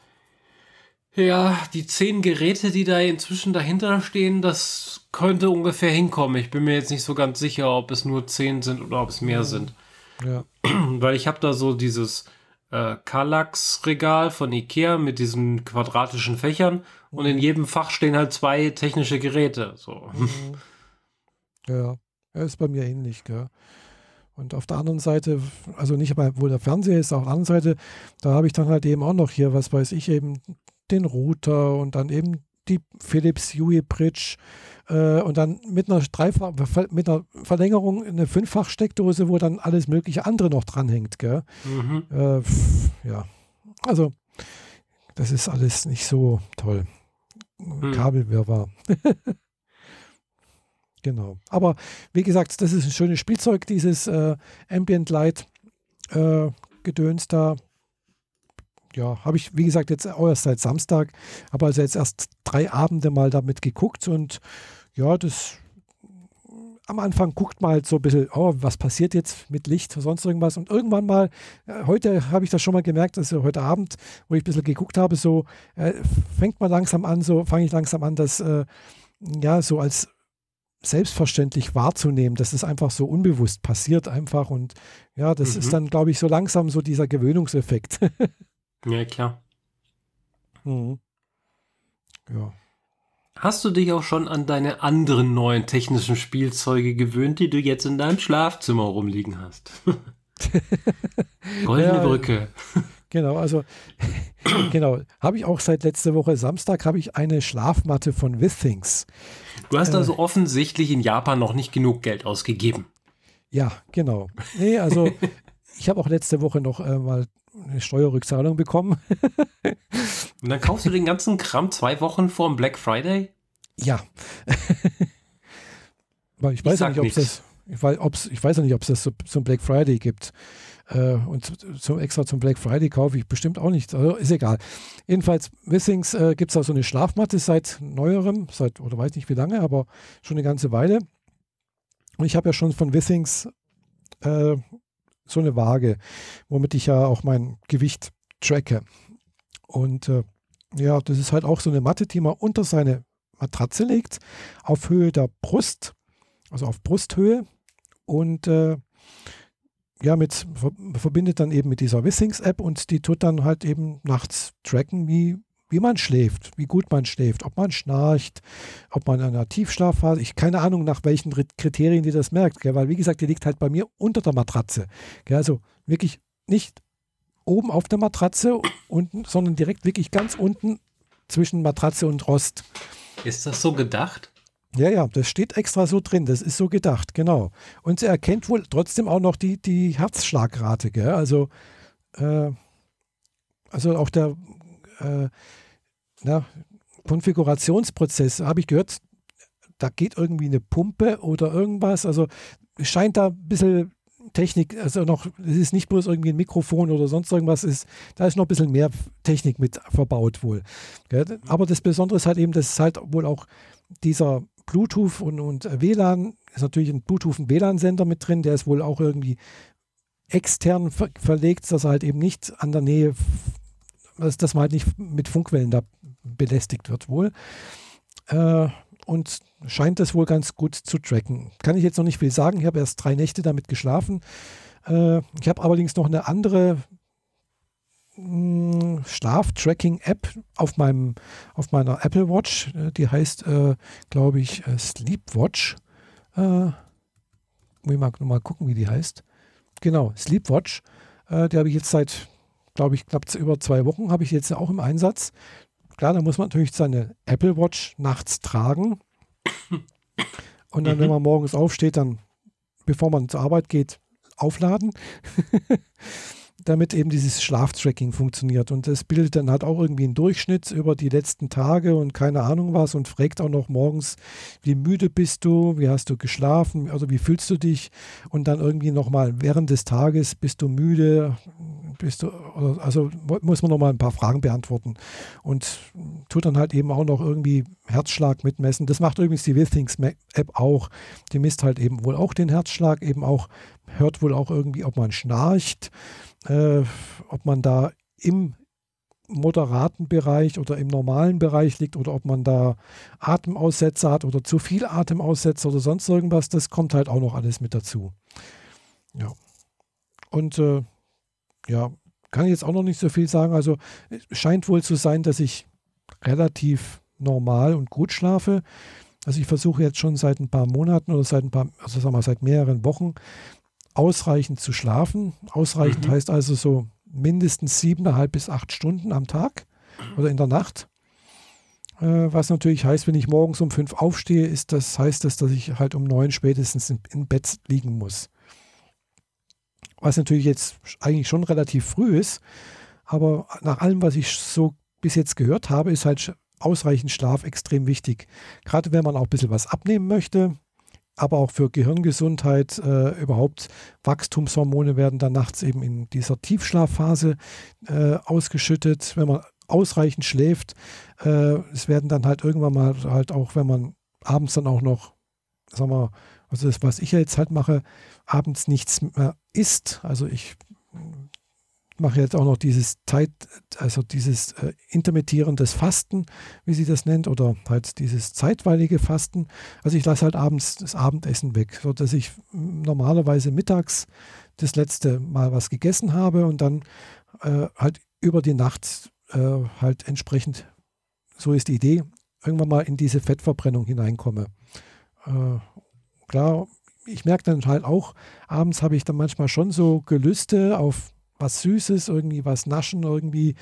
ja, die zehn Geräte, die da inzwischen dahinter stehen, das könnte ungefähr hinkommen. Ich bin mir jetzt nicht so ganz sicher, ob es nur zehn sind oder ob es mehr ja. sind. Ja. Weil ich habe da so dieses äh, Kallax-Regal von Ikea mit diesen quadratischen Fächern mhm. und in jedem Fach stehen halt zwei technische Geräte. So. Mhm. Ja, er ist bei mir ähnlich, gell. Und auf der anderen Seite, also nicht mal, wo der Fernseher ist, auf der anderen Seite, da habe ich dann halt eben auch noch hier, was weiß ich, eben den Router und dann eben die Philips Hue Bridge äh, und dann mit einer, Dreifach, mit einer Verlängerung eine Fünffach-Steckdose, wo dann alles mögliche andere noch dranhängt. Gell? Mhm. Äh, ja, also das ist alles nicht so toll. Mhm. Kabelwirrwarr. genau. Aber wie gesagt, das ist ein schönes Spielzeug, dieses äh, Ambient Light äh, Gedöns da ja, habe ich, wie gesagt, jetzt auch erst seit Samstag, aber also jetzt erst drei Abende mal damit geguckt und ja, das am Anfang guckt man halt so ein bisschen, oh, was passiert jetzt mit Licht, sonst irgendwas. Und irgendwann mal, äh, heute habe ich das schon mal gemerkt, also heute Abend, wo ich ein bisschen geguckt habe, so äh, fängt man langsam an, so fange ich langsam an, das äh, ja so als selbstverständlich wahrzunehmen, dass es einfach so unbewusst passiert einfach. Und ja, das mhm. ist dann, glaube ich, so langsam so dieser Gewöhnungseffekt. Ja, klar. Mhm. Ja. Hast du dich auch schon an deine anderen neuen technischen Spielzeuge gewöhnt, die du jetzt in deinem Schlafzimmer rumliegen hast? Goldene ja, Brücke. Genau, also genau, habe ich auch seit letzter Woche Samstag habe ich eine Schlafmatte von Withings. Du hast äh, also offensichtlich in Japan noch nicht genug Geld ausgegeben. Ja, genau. Nee, also ich habe auch letzte Woche noch äh, mal eine Steuerrückzahlung bekommen. Und dann kaufst du den ganzen Kram zwei Wochen vor dem Black Friday? Ja. Weil ich weiß ich ja nicht, ob es ich weiß, ich weiß ja nicht, ob es das so, zum Black Friday gibt. Äh, und zum, extra zum Black Friday kaufe ich bestimmt auch nicht. Also ist egal. Jedenfalls, Wissings äh, gibt es auch so eine Schlafmatte seit neuerem, seit, oder weiß nicht wie lange, aber schon eine ganze Weile. Und ich habe ja schon von Wissings äh, so eine Waage, womit ich ja auch mein Gewicht tracke. Und äh, ja, das ist halt auch so eine Matte, die man unter seine Matratze legt, auf Höhe der Brust, also auf Brusthöhe. Und äh, ja, mit, verbindet dann eben mit dieser Wissings-App und die tut dann halt eben nachts tracken, wie, wie man schläft, wie gut man schläft, ob man schnarcht, ob man in einer Tiefschlafphase, ich keine Ahnung, nach welchen Kriterien die das merkt, gell, weil wie gesagt, die liegt halt bei mir unter der Matratze. Gell, also wirklich nicht oben auf der Matratze, unten, sondern direkt wirklich ganz unten zwischen Matratze und Rost. Ist das so gedacht? Ja, ja, das steht extra so drin, das ist so gedacht, genau. Und sie erkennt wohl trotzdem auch noch die, die Herzschlagrate, gell? Also, äh, also auch der äh, na, Konfigurationsprozess, habe ich gehört, da geht irgendwie eine Pumpe oder irgendwas. Also scheint da ein bisschen Technik, also noch, es ist nicht bloß irgendwie ein Mikrofon oder sonst irgendwas, ist, da ist noch ein bisschen mehr Technik mit verbaut wohl. Gell? Aber das Besondere ist halt eben, dass halt wohl auch dieser Bluetooth und, und WLAN, ist natürlich ein Bluetooth und WLAN-Sender mit drin, der ist wohl auch irgendwie extern ver verlegt, dass er halt eben nicht an der Nähe, dass man halt nicht mit Funkwellen da belästigt wird wohl. Äh, und scheint das wohl ganz gut zu tracken. Kann ich jetzt noch nicht viel sagen. Ich habe erst drei Nächte damit geschlafen. Äh, ich habe allerdings noch eine andere hm, Schlaf-Tracking-App auf, auf meiner Apple Watch. Äh, die heißt, äh, glaube ich, äh, Sleepwatch. Äh, muss ich mal, mal gucken, wie die heißt. Genau, Sleepwatch. Äh, die habe ich jetzt seit, glaube ich, knapp über zwei Wochen habe ich jetzt auch im Einsatz. Klar, da muss man natürlich seine Apple Watch nachts tragen. Und dann, mhm. wenn man morgens aufsteht, dann, bevor man zur Arbeit geht, aufladen. damit eben dieses Schlaftracking funktioniert. Und das bildet dann halt auch irgendwie einen Durchschnitt über die letzten Tage und keine Ahnung was und fragt auch noch morgens, wie müde bist du, wie hast du geschlafen, also wie fühlst du dich und dann irgendwie nochmal während des Tages bist du müde, bist du, also muss man nochmal ein paar Fragen beantworten und tut dann halt eben auch noch irgendwie Herzschlag mitmessen. Das macht übrigens die Withings App auch. Die misst halt eben wohl auch den Herzschlag, eben auch, hört wohl auch irgendwie, ob man schnarcht äh, ob man da im moderaten Bereich oder im normalen Bereich liegt oder ob man da Atemaussetzer hat oder zu viel Atemaussetzer oder sonst irgendwas, das kommt halt auch noch alles mit dazu. Ja. Und äh, ja, kann ich jetzt auch noch nicht so viel sagen. Also es scheint wohl zu sein, dass ich relativ normal und gut schlafe. Also ich versuche jetzt schon seit ein paar Monaten oder seit ein paar, also sagen wir seit mehreren Wochen ausreichend zu schlafen. Ausreichend mhm. heißt also so mindestens siebeneinhalb bis acht Stunden am Tag oder in der Nacht. Äh, was natürlich heißt, wenn ich morgens um fünf aufstehe, ist das, heißt das, dass ich halt um neun spätestens im, im Bett liegen muss. Was natürlich jetzt eigentlich schon relativ früh ist, aber nach allem, was ich so bis jetzt gehört habe, ist halt ausreichend Schlaf extrem wichtig. Gerade wenn man auch ein bisschen was abnehmen möchte, aber auch für Gehirngesundheit äh, überhaupt. Wachstumshormone werden dann nachts eben in dieser Tiefschlafphase äh, ausgeschüttet, wenn man ausreichend schläft. Äh, es werden dann halt irgendwann mal halt auch, wenn man abends dann auch noch, sagen wir, also das, was ich jetzt halt mache, abends nichts mehr isst. Also ich mache jetzt auch noch dieses Zeit, also dieses äh, intermittierendes Fasten, wie sie das nennt, oder halt dieses zeitweilige Fasten. Also ich lasse halt abends das Abendessen weg, sodass ich normalerweise mittags das letzte Mal was gegessen habe und dann äh, halt über die Nacht äh, halt entsprechend, so ist die Idee, irgendwann mal in diese Fettverbrennung hineinkomme. Äh, klar, ich merke dann halt auch, abends habe ich dann manchmal schon so Gelüste auf was Süßes, irgendwie was naschen, irgendwie.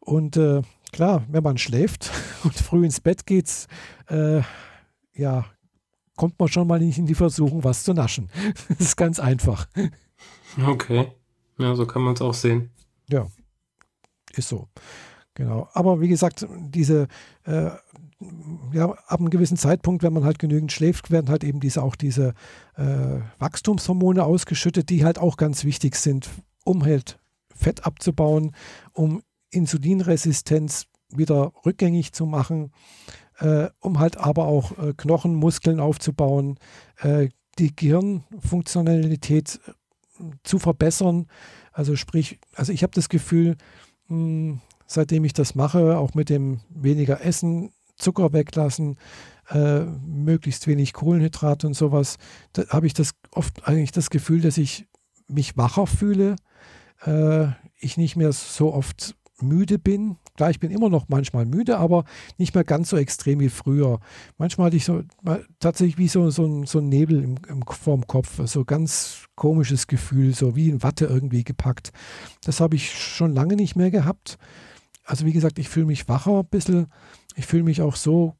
Und äh, klar, wenn man schläft und früh ins Bett geht, äh, ja, kommt man schon mal nicht in die Versuchung, was zu naschen. das ist ganz einfach. Okay. Ja, so kann man es auch sehen. Ja, ist so. Genau. Aber wie gesagt, diese, äh, ja, ab einem gewissen Zeitpunkt, wenn man halt genügend schläft, werden halt eben diese auch diese äh, Wachstumshormone ausgeschüttet, die halt auch ganz wichtig sind um halt Fett abzubauen, um Insulinresistenz wieder rückgängig zu machen, äh, um halt aber auch äh, Knochen, Muskeln aufzubauen, äh, die Gehirnfunktionalität äh, zu verbessern. Also sprich, also ich habe das Gefühl, mh, hm, seitdem ich das mache, auch mit dem weniger Essen, Zucker weglassen, äh, möglichst wenig Kohlenhydrate und sowas, da habe ich das oft eigentlich das Gefühl, dass ich mich wacher fühle, äh, ich nicht mehr so oft müde bin. Klar, ich bin immer noch manchmal müde, aber nicht mehr ganz so extrem wie früher. Manchmal hatte ich so tatsächlich wie so, so, so ein Nebel im, im, vorm Kopf, so ganz komisches Gefühl, so wie in Watte irgendwie gepackt. Das habe ich schon lange nicht mehr gehabt. Also wie gesagt, ich fühle mich wacher ein bisschen. Ich fühle mich auch so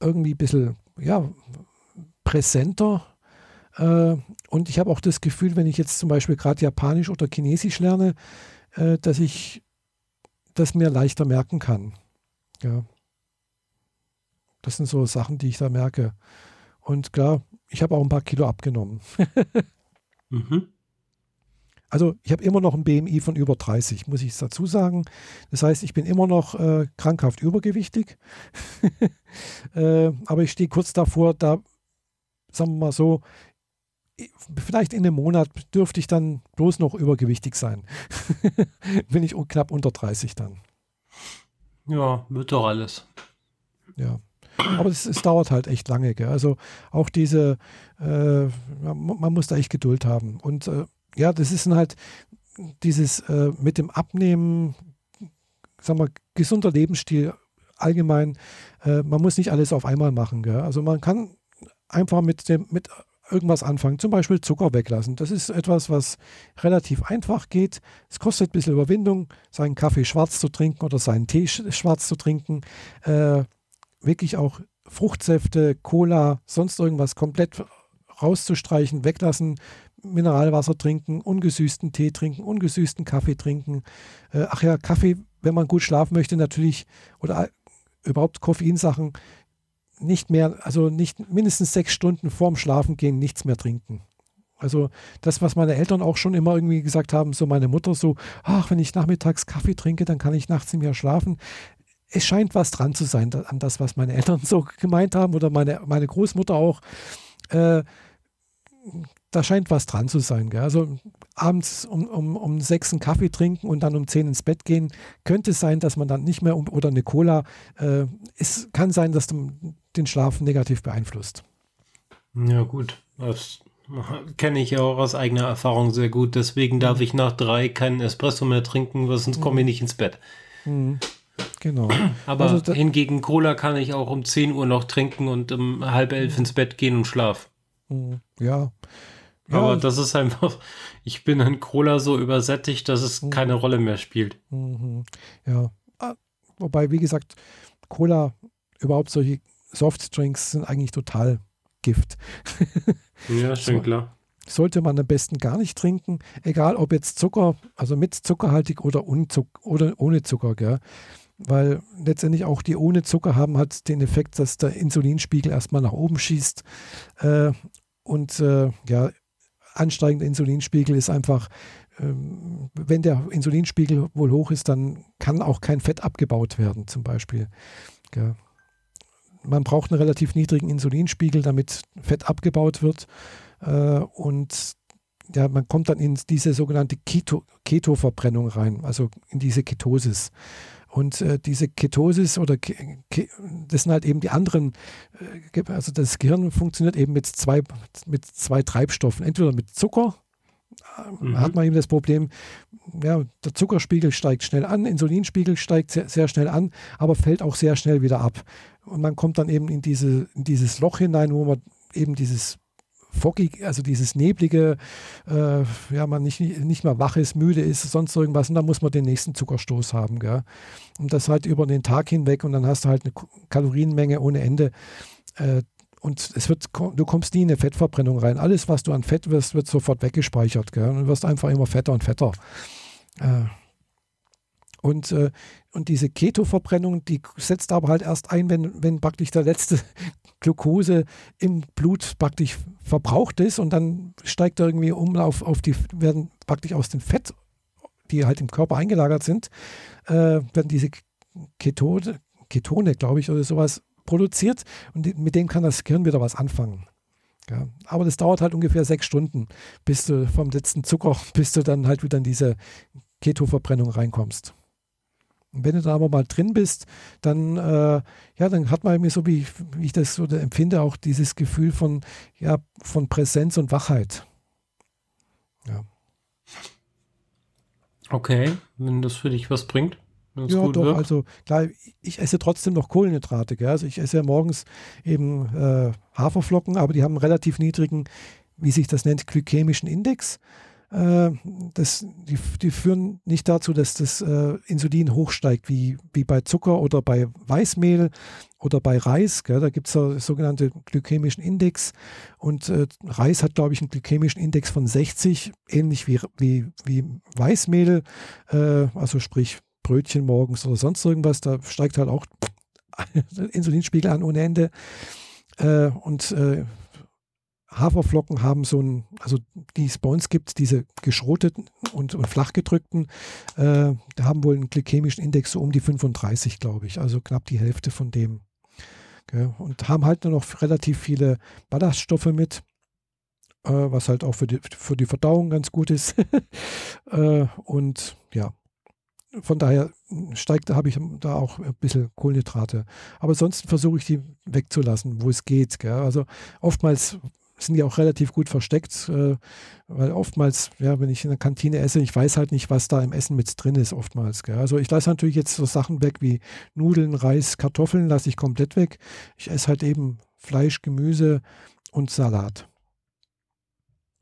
irgendwie ein bisschen, ja, präsenter. Äh, und ich habe auch das Gefühl, wenn ich jetzt zum Beispiel gerade Japanisch oder Chinesisch lerne, äh, dass ich das mir leichter merken kann. Ja. Das sind so Sachen, die ich da merke. Und klar, ich habe auch ein paar Kilo abgenommen. mhm. Also ich habe immer noch ein BMI von über 30, muss ich dazu sagen. Das heißt, ich bin immer noch äh, krankhaft übergewichtig. äh, aber ich stehe kurz davor, da, sagen wir mal so, vielleicht in einem Monat dürfte ich dann bloß noch übergewichtig sein. Bin ich knapp unter 30 dann. Ja, wird doch alles. Ja. Aber es, es dauert halt echt lange. Gell? Also auch diese, äh, man muss da echt Geduld haben. Und äh, ja, das ist halt dieses äh, mit dem Abnehmen, sagen wir, gesunder Lebensstil allgemein. Äh, man muss nicht alles auf einmal machen. Gell? Also man kann einfach mit dem, mit irgendwas anfangen, zum Beispiel Zucker weglassen. Das ist etwas, was relativ einfach geht. Es kostet ein bisschen Überwindung, seinen Kaffee schwarz zu trinken oder seinen Tee schwarz zu trinken. Äh, wirklich auch Fruchtsäfte, Cola, sonst irgendwas komplett rauszustreichen, weglassen, Mineralwasser trinken, ungesüßten Tee trinken, ungesüßten Kaffee trinken. Äh, ach ja, Kaffee, wenn man gut schlafen möchte, natürlich, oder überhaupt Koffeinsachen, nicht mehr, also nicht mindestens sechs Stunden vorm Schlafengehen nichts mehr trinken. Also das, was meine Eltern auch schon immer irgendwie gesagt haben, so meine Mutter so, ach, wenn ich nachmittags Kaffee trinke, dann kann ich nachts nicht mehr schlafen. Es scheint was dran zu sein an das, was meine Eltern so gemeint haben oder meine, meine Großmutter auch. Äh, da scheint was dran zu sein. Gell? Also abends um, um, um sechs einen Kaffee trinken und dann um zehn ins Bett gehen, könnte es sein, dass man dann nicht mehr um, oder eine Cola, äh, es kann sein, dass den Schlaf negativ beeinflusst. Ja gut, das kenne ich ja auch aus eigener Erfahrung sehr gut. Deswegen darf ich nach drei keinen Espresso mehr trinken, weil sonst komme ich nicht ins Bett. Mhm. Genau. Aber also hingegen Cola kann ich auch um 10 Uhr noch trinken und um halb elf ins Bett gehen und schlaf. Mhm. Ja, ja, Aber das ist einfach, ich bin in Cola so übersättigt, dass es mhm. keine Rolle mehr spielt. Mhm. Ja, ah, wobei, wie gesagt, Cola, überhaupt solche Softdrinks sind eigentlich total Gift. ja, schon so, klar. Sollte man am besten gar nicht trinken, egal ob jetzt Zucker, also mit zuckerhaltig oder, oder ohne Zucker, gell? weil letztendlich auch die ohne Zucker haben hat den Effekt, dass der Insulinspiegel erstmal nach oben schießt äh, und äh, ja, ansteigender Insulinspiegel ist einfach, ähm, wenn der Insulinspiegel wohl hoch ist, dann kann auch kein Fett abgebaut werden, zum Beispiel. Ja. Man braucht einen relativ niedrigen Insulinspiegel, damit Fett abgebaut wird. Äh, und ja, man kommt dann in diese sogenannte Keto, Keto-Verbrennung rein, also in diese Ketosis. Und äh, diese Ketosis oder Ke das sind halt eben die anderen, äh, also das Gehirn funktioniert eben mit zwei, mit zwei Treibstoffen, entweder mit Zucker, äh, mhm. hat man eben das Problem, ja, der Zuckerspiegel steigt schnell an, Insulinspiegel steigt sehr, sehr, schnell an, aber fällt auch sehr schnell wieder ab. Und man kommt dann eben in, diese, in dieses Loch hinein, wo man eben dieses fockig, also dieses neblige, äh, ja, man nicht, nicht mehr wach ist, müde ist, sonst irgendwas und dann muss man den nächsten Zuckerstoß haben, gell? Und das halt über den Tag hinweg und dann hast du halt eine Kalorienmenge ohne Ende. Äh, und es wird, du kommst nie in eine Fettverbrennung rein. Alles, was du an Fett wirst, wird sofort weggespeichert, gell? Und du wirst einfach immer fetter und fetter. Äh, und, äh, und diese Keto-Verbrennung, die setzt aber halt erst ein, wenn, wenn praktisch der letzte Glucose im Blut praktisch verbraucht ist und dann steigt er irgendwie um auf, auf die, werden praktisch aus dem Fett, die halt im Körper eingelagert sind, äh, werden diese Ketone, Ketone, glaube ich, oder sowas produziert und die, mit denen kann das Gehirn wieder was anfangen. Ja, aber das dauert halt ungefähr sechs Stunden, bis du vom letzten Zucker, bis du dann halt wieder in diese Keto-Verbrennung reinkommst. Wenn du da aber mal drin bist, dann, äh, ja, dann hat man irgendwie so, wie, wie ich das so empfinde, auch dieses Gefühl von, ja, von Präsenz und Wachheit. Ja. Okay, wenn das für dich was bringt. Ja, doch, wirkt. also klar, ich esse trotzdem noch Kohlenhydrate. Gell? Also ich esse ja morgens eben äh, Haferflocken, aber die haben einen relativ niedrigen, wie sich das nennt, glykämischen Index. Äh, das, die, die, führen nicht dazu, dass das äh, Insulin hochsteigt, wie, wie bei Zucker oder bei Weißmehl oder bei Reis. Gell? Da gibt es ja sogenannte glykämischen Index. Und äh, Reis hat, glaube ich, einen glykämischen Index von 60, ähnlich wie, wie, wie Weißmehl, äh, also sprich Brötchen morgens oder sonst irgendwas, da steigt halt auch der Insulinspiegel an ohne Ende. Äh, und äh, Haferflocken haben so ein, also die es uns gibt, diese geschroteten und, und flachgedrückten, äh, haben wohl einen glykämischen Index so um die 35, glaube ich, also knapp die Hälfte von dem. Gell? Und haben halt nur noch relativ viele Ballaststoffe mit, äh, was halt auch für die, für die Verdauung ganz gut ist. äh, und ja, von daher steigt, habe ich da auch ein bisschen Kohlenhydrate. Aber sonst versuche ich die wegzulassen, wo es geht. Gell? Also oftmals sind die auch relativ gut versteckt, äh, weil oftmals, ja, wenn ich in der Kantine esse, ich weiß halt nicht, was da im Essen mit drin ist, oftmals. Gell? Also ich lasse natürlich jetzt so Sachen weg wie Nudeln, Reis, Kartoffeln, lasse ich komplett weg. Ich esse halt eben Fleisch, Gemüse und Salat.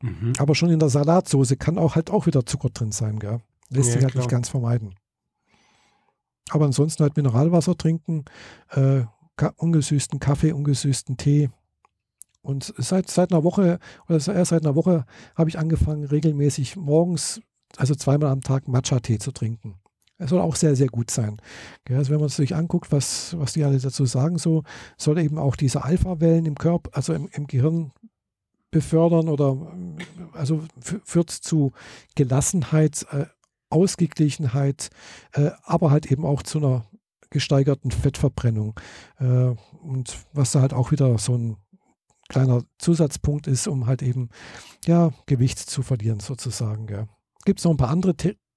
Mhm. Aber schon in der Salatsoße kann auch halt auch wieder Zucker drin sein, gell? Lässt ja, sich halt klar. nicht ganz vermeiden. Aber ansonsten halt Mineralwasser trinken, äh, ungesüßten Kaffee, ungesüßten Tee. Und seit, seit einer Woche, oder erst seit einer Woche habe ich angefangen, regelmäßig morgens, also zweimal am Tag Matcha-Tee zu trinken. Es soll auch sehr, sehr gut sein. Also wenn man sich anguckt, was, was die alle dazu sagen, so soll eben auch diese Alpha-Wellen im Körper, also im, im Gehirn befördern oder also führt zu Gelassenheit, äh, Ausgeglichenheit, äh, aber halt eben auch zu einer gesteigerten Fettverbrennung. Äh, und was da halt auch wieder so ein kleiner Zusatzpunkt ist, um halt eben ja, Gewicht zu verlieren sozusagen. Gibt es noch ein paar andere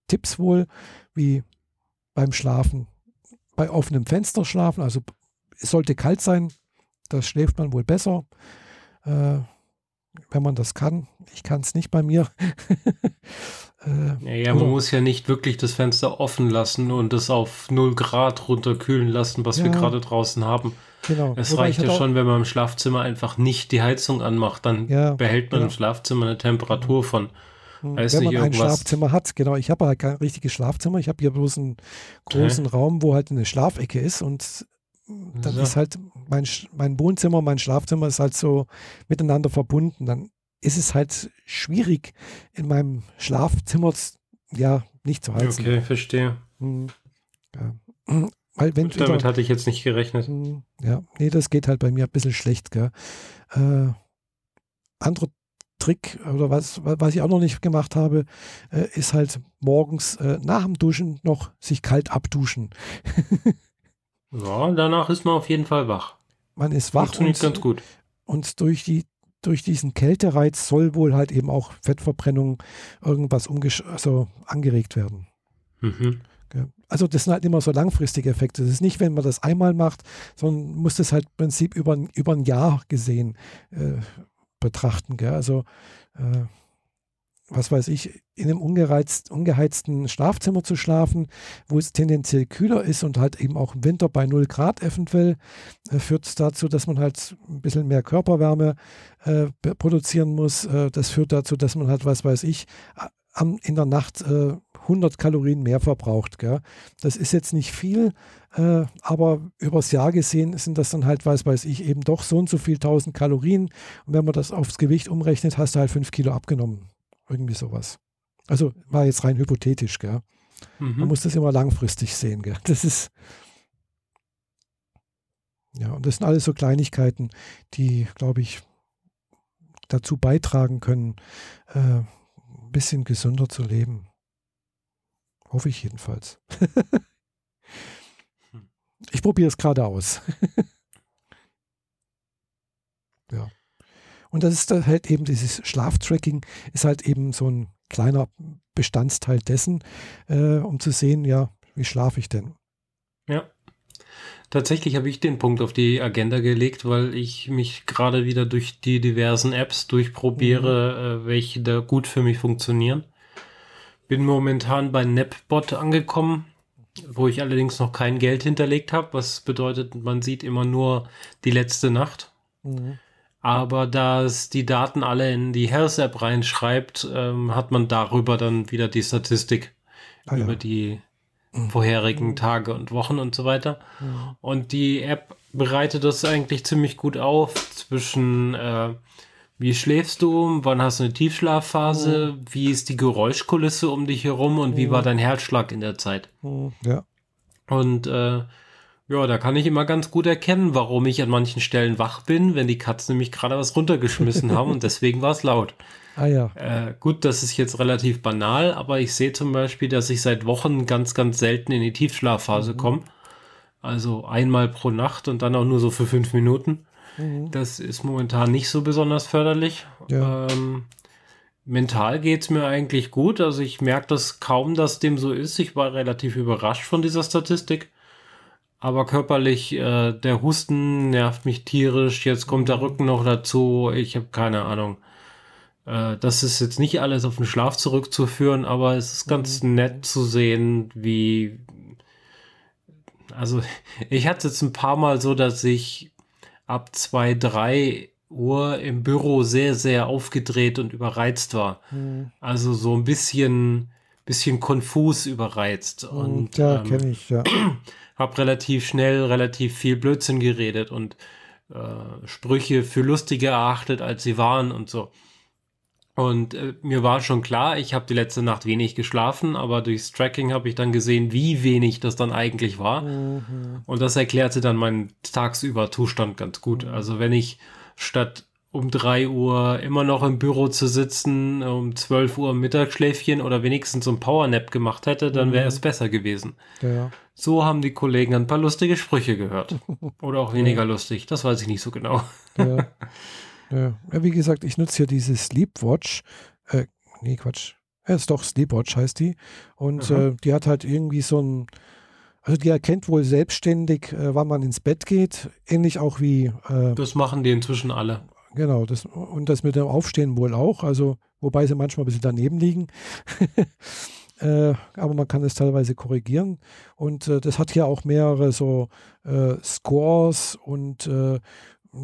Tipps wohl, wie beim Schlafen, bei offenem Fenster schlafen, also es sollte kalt sein, da schläft man wohl besser. Äh, wenn man das kann. Ich kann es nicht bei mir. äh, ja, man muss ja nicht wirklich das Fenster offen lassen und es auf 0 Grad runterkühlen lassen, was ja, wir gerade draußen haben. Genau. Es Wobei reicht ja schon, wenn man im Schlafzimmer einfach nicht die Heizung anmacht, dann ja, behält man genau. im Schlafzimmer eine Temperatur von hm, Weiß wenn man ein Schlafzimmer hat, genau. Ich habe halt kein richtiges Schlafzimmer. Ich habe hier bloß einen großen okay. Raum, wo halt eine Schlafecke ist und dann so. ist halt mein, mein Wohnzimmer, mein Schlafzimmer ist halt so miteinander verbunden. Dann ist es halt schwierig, in meinem Schlafzimmer ja nicht zu heizen. Okay, verstehe. Hm, ja. Weil wenn Damit wieder, hatte ich jetzt nicht gerechnet. Hm, ja, nee, das geht halt bei mir ein bisschen schlecht. Gell. Äh, anderer Trick oder was, was ich auch noch nicht gemacht habe, äh, ist halt morgens äh, nach dem Duschen noch sich kalt abduschen. Ja, danach ist man auf jeden Fall wach. Man ist wach. Funktioniert und, ganz gut. Und durch, die, durch diesen Kältereiz soll wohl halt eben auch Fettverbrennung irgendwas also angeregt werden. Mhm. Also das sind halt immer so langfristige Effekte. Das ist nicht, wenn man das einmal macht, sondern muss das halt im Prinzip über, über ein Jahr gesehen äh, betrachten. Gell? Also äh, was weiß ich, in einem ungeheizten Schlafzimmer zu schlafen, wo es tendenziell kühler ist und halt eben auch im Winter bei 0 Grad eventuell, äh, führt dazu, dass man halt ein bisschen mehr Körperwärme äh, produzieren muss. Äh, das führt dazu, dass man halt, was weiß ich, am, in der Nacht 100 äh, Kalorien mehr verbraucht. Gell? Das ist jetzt nicht viel, äh, aber übers Jahr gesehen sind das dann halt, was weiß ich, eben doch so und so viel 1000 Kalorien. Und wenn man das aufs Gewicht umrechnet, hast du halt 5 Kilo abgenommen. Irgendwie sowas. Also war jetzt rein hypothetisch, gell? Mhm. Man muss das immer langfristig sehen, gell? Das ist. Ja, und das sind alles so Kleinigkeiten, die, glaube ich, dazu beitragen können, äh, ein bisschen gesünder zu leben. Hoffe ich jedenfalls. ich probiere es gerade aus. ja. Und das ist halt eben dieses Schlaftracking, ist halt eben so ein kleiner Bestandteil dessen, äh, um zu sehen, ja, wie schlafe ich denn? Ja. Tatsächlich habe ich den Punkt auf die Agenda gelegt, weil ich mich gerade wieder durch die diversen Apps durchprobiere, mhm. äh, welche da gut für mich funktionieren. Bin momentan bei Napbot angekommen, wo ich allerdings noch kein Geld hinterlegt habe, was bedeutet, man sieht immer nur die letzte Nacht. Mhm. Aber da es die Daten alle in die Health App reinschreibt, ähm, hat man darüber dann wieder die Statistik ah, über ja. die mhm. vorherigen. Tage und Wochen und so weiter. Mhm. Und die App bereitet das eigentlich ziemlich gut auf zwischen äh, wie schläfst du, wann hast du eine Tiefschlafphase, mhm. wie ist die Geräuschkulisse um dich herum und wie war mhm. dein Herzschlag in der Zeit. Mhm. Ja. Und äh, ja, da kann ich immer ganz gut erkennen, warum ich an manchen Stellen wach bin, wenn die Katzen nämlich gerade was runtergeschmissen haben und deswegen war es laut. Ah ja. Äh, gut, das ist jetzt relativ banal, aber ich sehe zum Beispiel, dass ich seit Wochen ganz, ganz selten in die Tiefschlafphase mhm. komme. Also einmal pro Nacht und dann auch nur so für fünf Minuten. Mhm. Das ist momentan nicht so besonders förderlich. Ja. Ähm, mental geht es mir eigentlich gut. Also ich merke das kaum, dass dem so ist. Ich war relativ überrascht von dieser Statistik. Aber körperlich, äh, der Husten nervt mich tierisch. Jetzt kommt der Rücken noch dazu. Ich habe keine Ahnung. Äh, das ist jetzt nicht alles auf den Schlaf zurückzuführen, aber es ist ganz mhm. nett zu sehen, wie. Also, ich hatte jetzt ein paar Mal so, dass ich ab zwei, drei Uhr im Büro sehr, sehr aufgedreht und überreizt war. Mhm. Also so ein bisschen, bisschen konfus überreizt. Mhm, und, ja, ähm, kenne ich, ja. habe relativ schnell relativ viel Blödsinn geredet und äh, Sprüche für lustiger erachtet, als sie waren und so. Und äh, mir war schon klar, ich habe die letzte Nacht wenig geschlafen, aber durchs Tracking habe ich dann gesehen, wie wenig das dann eigentlich war. Mhm. Und das erklärte dann meinen tagsüber Zustand ganz gut. Mhm. Also wenn ich statt um 3 Uhr immer noch im Büro zu sitzen, um 12 Uhr Mittagsschläfchen oder wenigstens so ein Powernap gemacht hätte, dann wäre mhm. es besser gewesen. Ja. So haben die Kollegen ein paar lustige Sprüche gehört. Oder auch weniger ja. lustig, das weiß ich nicht so genau. Ja. ja. wie gesagt, ich nutze hier diese Sleepwatch. Äh, nee, Quatsch. Ja, ist doch Sleepwatch heißt die. Und äh, die hat halt irgendwie so ein, also die erkennt wohl selbstständig, äh, wann man ins Bett geht, ähnlich auch wie. Äh, das machen die inzwischen alle. Genau, das, und das mit dem Aufstehen wohl auch, also wobei sie manchmal ein bisschen daneben liegen. äh, aber man kann es teilweise korrigieren. Und äh, das hat hier auch mehrere so äh, Scores und äh,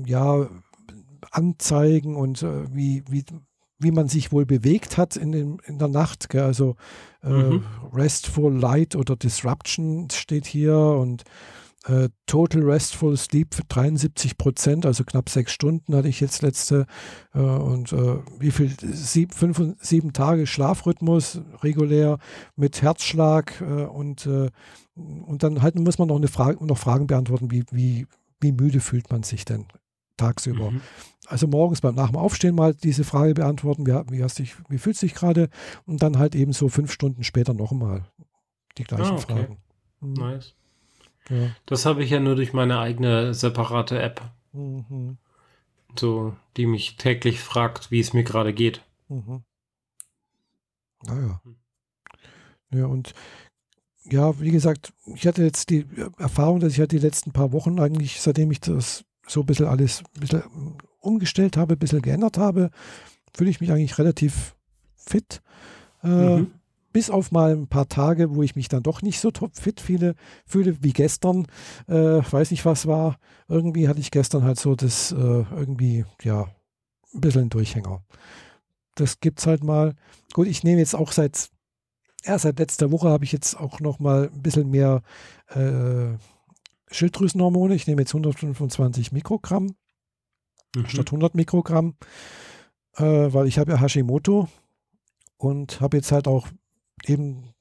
ja, Anzeigen und äh, wie, wie, wie man sich wohl bewegt hat in, den, in der Nacht. Gell? Also äh, mhm. Restful Light oder Disruption steht hier und äh, Total Restful Sleep für 73 Prozent, also knapp sechs Stunden hatte ich jetzt letzte. Äh, und äh, wie viel? Sieb, fünf, sieben Tage Schlafrhythmus regulär mit Herzschlag äh, und, äh, und dann halt muss man noch, eine Frage, noch Fragen beantworten, wie, wie, wie müde fühlt man sich denn tagsüber? Mhm. Also morgens beim nach dem Aufstehen mal diese Frage beantworten, wie, wie, hast dich, wie fühlst du dich gerade? Und dann halt eben so fünf Stunden später nochmal die gleichen ah, okay. Fragen. Mhm. Nice. Ja. Das habe ich ja nur durch meine eigene separate App. Mhm. So, die mich täglich fragt, wie es mir gerade geht. Mhm. Naja. Ja, und ja, wie gesagt, ich hatte jetzt die Erfahrung, dass ich halt die letzten paar Wochen eigentlich, seitdem ich das so ein bisschen alles ein bisschen umgestellt habe, ein bisschen geändert habe, fühle ich mich eigentlich relativ fit. Äh, mhm bis auf mal ein paar Tage, wo ich mich dann doch nicht so topfit fühle, fühle wie gestern. Äh, weiß nicht, was war. Irgendwie hatte ich gestern halt so das äh, irgendwie, ja, ein bisschen Durchhänger. Das gibt's halt mal. Gut, ich nehme jetzt auch seit, ja, seit letzter Woche habe ich jetzt auch noch mal ein bisschen mehr äh, Schilddrüsenhormone. Ich nehme jetzt 125 Mikrogramm mhm. statt 100 Mikrogramm, äh, weil ich habe ja Hashimoto und habe jetzt halt auch eben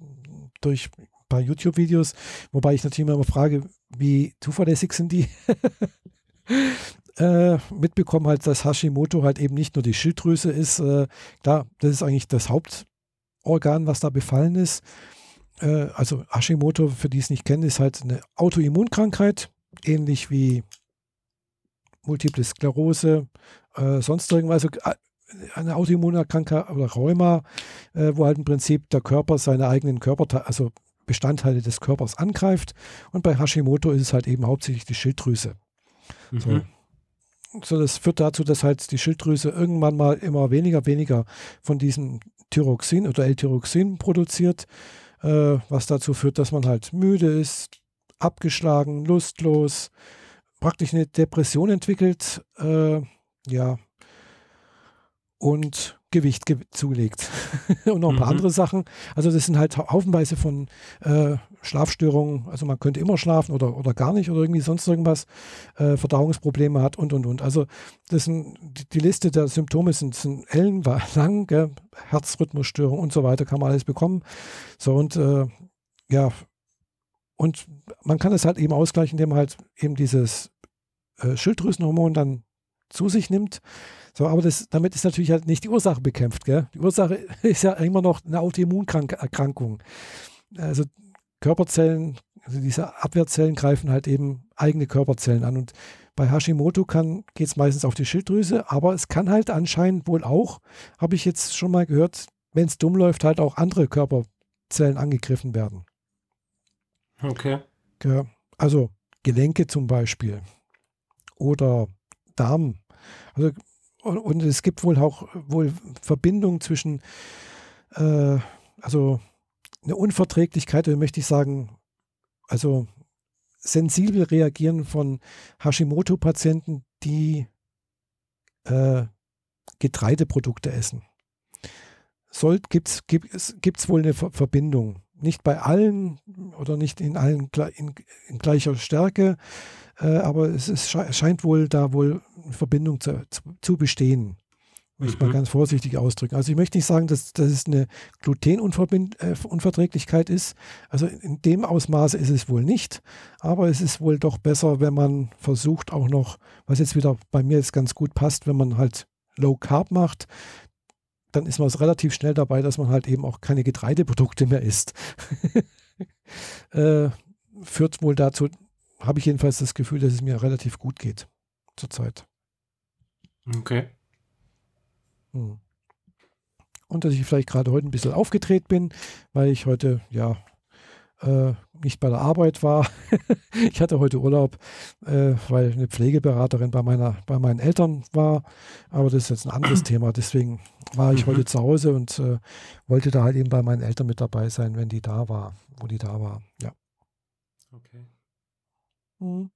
durch ein paar YouTube-Videos, wobei ich natürlich immer frage, wie zuverlässig sind die? äh, mitbekommen halt, dass Hashimoto halt eben nicht nur die Schilddrüse ist. Äh, klar, das ist eigentlich das Hauptorgan, was da befallen ist. Äh, also Hashimoto, für die es nicht kennen, ist halt eine Autoimmunkrankheit, ähnlich wie Multiple Sklerose, äh, sonst irgendwas. Also eine Autoimmunerkrankung oder Rheuma, äh, wo halt im Prinzip der Körper seine eigenen Körper, also Bestandteile des Körpers angreift. Und bei Hashimoto ist es halt eben hauptsächlich die Schilddrüse. Mhm. So. so das führt dazu, dass halt die Schilddrüse irgendwann mal immer weniger, weniger von diesem Thyroxin oder L-Thyroxin produziert, äh, was dazu führt, dass man halt müde ist, abgeschlagen, lustlos, praktisch eine Depression entwickelt, äh, ja, und Gewicht ge zulegt. und noch ein paar mhm. andere Sachen. Also das sind halt haufenweise von äh, Schlafstörungen. Also man könnte immer schlafen oder, oder gar nicht oder irgendwie sonst irgendwas. Äh, Verdauungsprobleme hat und und und. Also das sind, die, die Liste der Symptome sind, sind ellenlang. Gell? Herzrhythmusstörung und so weiter kann man alles bekommen. So und äh, ja, und man kann es halt eben ausgleichen, indem man halt eben dieses äh, Schilddrüsenhormon dann zu sich nimmt. So, aber das, damit ist natürlich halt nicht die Ursache bekämpft. Gell? Die Ursache ist ja immer noch eine Autoimmunerkrankung. Also Körperzellen, also diese Abwehrzellen greifen halt eben eigene Körperzellen an. Und bei Hashimoto geht es meistens auf die Schilddrüse, aber es kann halt anscheinend wohl auch, habe ich jetzt schon mal gehört, wenn es dumm läuft, halt auch andere Körperzellen angegriffen werden. Okay. Also Gelenke zum Beispiel oder Darm. Also und, es gibt wohl auch wohl Verbindungen zwischen, äh, also eine Unverträglichkeit, oder möchte ich sagen, also sensibel reagieren von Hashimoto-Patienten, die äh, Getreideprodukte essen. Gibt es wohl eine Ver Verbindung. Nicht bei allen oder nicht in allen in, in gleicher Stärke, äh, aber es ist, scheint wohl da wohl eine Verbindung zu, zu, zu bestehen. Möchte ich mhm. mal ganz vorsichtig ausdrücken. Also ich möchte nicht sagen, dass, dass es eine Glutenunverträglichkeit äh, ist. Also in dem Ausmaße ist es wohl nicht. Aber es ist wohl doch besser, wenn man versucht auch noch, was jetzt wieder bei mir jetzt ganz gut passt, wenn man halt Low Carb macht, dann ist man relativ schnell dabei, dass man halt eben auch keine Getreideprodukte mehr isst. äh, führt wohl dazu, habe ich jedenfalls das Gefühl, dass es mir relativ gut geht zurzeit. Okay. Hm. Und dass ich vielleicht gerade heute ein bisschen aufgedreht bin, weil ich heute ja äh, nicht bei der Arbeit war. ich hatte heute Urlaub, äh, weil eine Pflegeberaterin bei, meiner, bei meinen Eltern war. Aber das ist jetzt ein anderes Thema. Deswegen war ich mhm. heute zu Hause und äh, wollte da halt eben bei meinen Eltern mit dabei sein, wenn die da war, wo die da war. Ja. Okay. Mhm.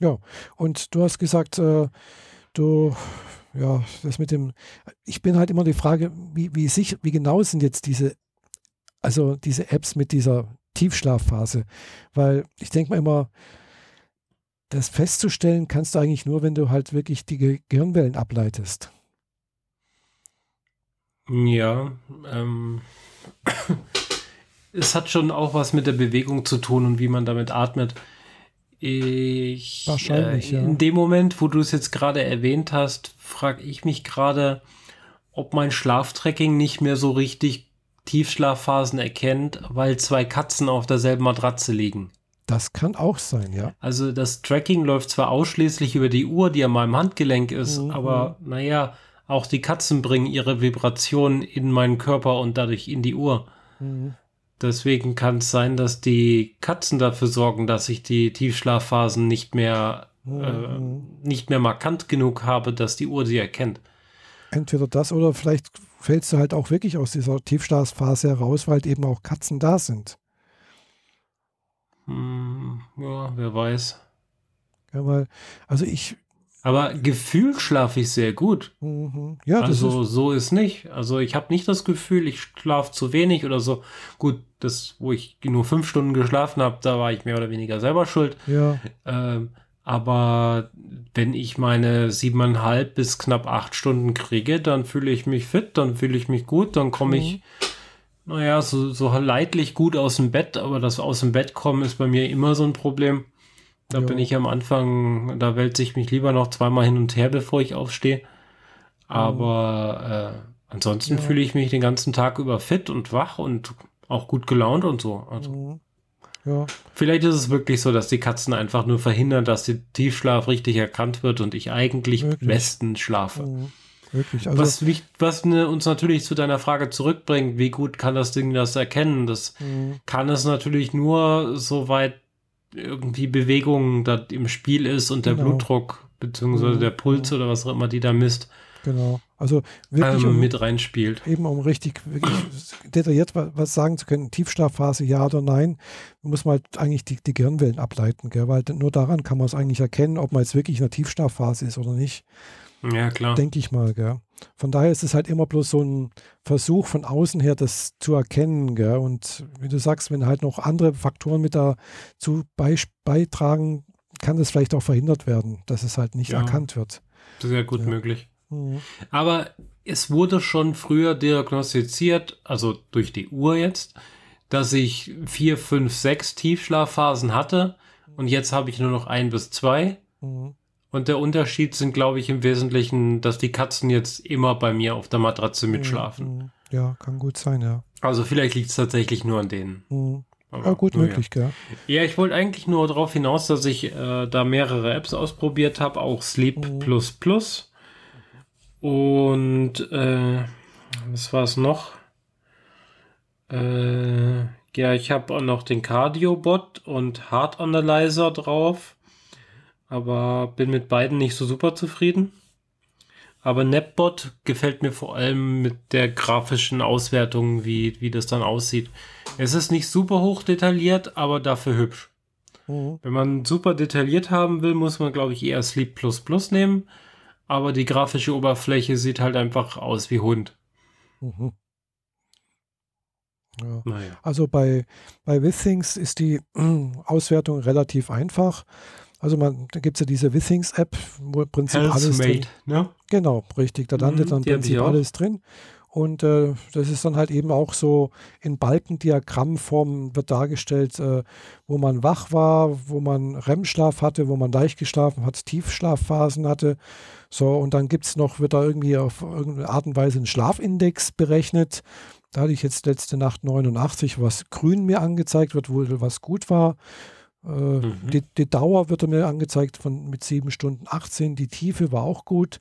Ja, und du hast gesagt, äh, du, ja, das mit dem, ich bin halt immer die Frage, wie, wie, sicher, wie genau sind jetzt diese, also diese Apps mit dieser Tiefschlafphase? Weil ich denke mal immer, das festzustellen kannst du eigentlich nur, wenn du halt wirklich die Gehirnwellen ableitest. Ja, ähm, es hat schon auch was mit der Bewegung zu tun und wie man damit atmet. Ich, Wahrscheinlich, äh, in ja. dem Moment, wo du es jetzt gerade erwähnt hast, frage ich mich gerade, ob mein Schlaftracking nicht mehr so richtig Tiefschlafphasen erkennt, weil zwei Katzen auf derselben Matratze liegen. Das kann auch sein, ja. Also das Tracking läuft zwar ausschließlich über die Uhr, die an meinem Handgelenk ist, mhm. aber naja, auch die Katzen bringen ihre Vibrationen in meinen Körper und dadurch in die Uhr. Mhm. Deswegen kann es sein, dass die Katzen dafür sorgen, dass ich die Tiefschlafphasen nicht mehr, mhm. äh, nicht mehr markant genug habe, dass die Uhr sie erkennt. Entweder das oder vielleicht fällst du halt auch wirklich aus dieser Tiefschlafphase heraus, weil eben auch Katzen da sind. Hm, ja, wer weiß. Ja, weil, also ich, aber gefühlt schlafe ich sehr gut. Mhm. Ja, also ist so ist nicht. Also ich habe nicht das Gefühl, ich schlafe zu wenig oder so. Gut, das, wo ich nur fünf Stunden geschlafen habe, da war ich mehr oder weniger selber schuld. Ja. Ähm, aber wenn ich meine siebeneinhalb bis knapp acht Stunden kriege, dann fühle ich mich fit, dann fühle ich mich gut, dann komme ich, mhm. naja, so, so leidlich gut aus dem Bett. Aber das aus dem Bett kommen ist bei mir immer so ein Problem. Da jo. bin ich am Anfang, da wälze ich mich lieber noch zweimal hin und her, bevor ich aufstehe. Aber äh, ansonsten ja. fühle ich mich den ganzen Tag über fit und wach und auch gut gelaunt und so. Also. Ja. Vielleicht ist es wirklich so, dass die Katzen einfach nur verhindern, dass der Tiefschlaf richtig erkannt wird und ich eigentlich wirklich? bestens schlafe. Mhm. Wirklich. Also was, was ne, uns natürlich zu deiner Frage zurückbringt, wie gut kann das Ding das erkennen? Das mhm. kann es natürlich nur, soweit irgendwie Bewegung da im Spiel ist und der genau. Blutdruck beziehungsweise mhm. der Puls mhm. oder was auch immer die da misst. Genau. Also wirklich ähm, um, mit reinspielt. Eben um richtig wirklich detailliert was sagen zu können, Tiefschlafphase ja oder nein, muss man halt eigentlich die, die Gehirnwellen ableiten, gell? weil nur daran kann man es eigentlich erkennen, ob man jetzt wirklich in der Tiefschlafphase ist oder nicht. Ja, klar. Denke ich mal, gell. Von daher ist es halt immer bloß so ein Versuch von außen her, das zu erkennen, gell. Und wie du sagst, wenn halt noch andere Faktoren mit dazu beitragen, kann das vielleicht auch verhindert werden, dass es halt nicht ja, erkannt wird. Sehr gut ja. möglich. Mhm. Aber es wurde schon früher diagnostiziert, also durch die Uhr jetzt, dass ich vier, fünf, sechs Tiefschlafphasen hatte und jetzt habe ich nur noch ein bis zwei. Mhm. Und der Unterschied sind, glaube ich, im Wesentlichen, dass die Katzen jetzt immer bei mir auf der Matratze mitschlafen. Mhm. Ja, kann gut sein, ja. Also vielleicht liegt es tatsächlich nur an denen. Mhm. Aber, ja, gut möglich, ja. Ja, ich wollte eigentlich nur darauf hinaus, dass ich äh, da mehrere Apps ausprobiert habe, auch Sleep mhm. Plus Plus. Und äh, was war es noch? Äh, ja, ich habe auch noch den Cardio-Bot und Heart Analyzer drauf aber bin mit beiden nicht so super zufrieden. Aber Nepbot gefällt mir vor allem mit der grafischen Auswertung, wie, wie das dann aussieht. Es ist nicht super hoch detailliert, aber dafür hübsch. Mhm. Wenn man super detailliert haben will, muss man, glaube ich, eher Sleep Plus Plus nehmen. Aber die grafische Oberfläche sieht halt einfach aus wie Hund. Mhm. Ja. Naja. Also bei, bei Withings ist die Auswertung relativ einfach. Also man, da gibt es ja diese Withings-App, wo im Prinzip Health alles Made, drin. Ne? Genau, richtig. Da landet mhm, dann im Prinzip alles drin. Und äh, das ist dann halt eben auch so in Balkendiagrammform wird dargestellt, äh, wo man wach war, wo man REM-Schlaf hatte, wo man leicht geschlafen hat, Tiefschlafphasen hatte. So, und dann gibt es noch, wird da irgendwie auf irgendeine Art und Weise ein Schlafindex berechnet. Da hatte ich jetzt letzte Nacht 89, was grün mir angezeigt wird, wo was gut war. Äh, mhm. die, die, Dauer wird mir angezeigt von mit 7 Stunden 18. Die Tiefe war auch gut.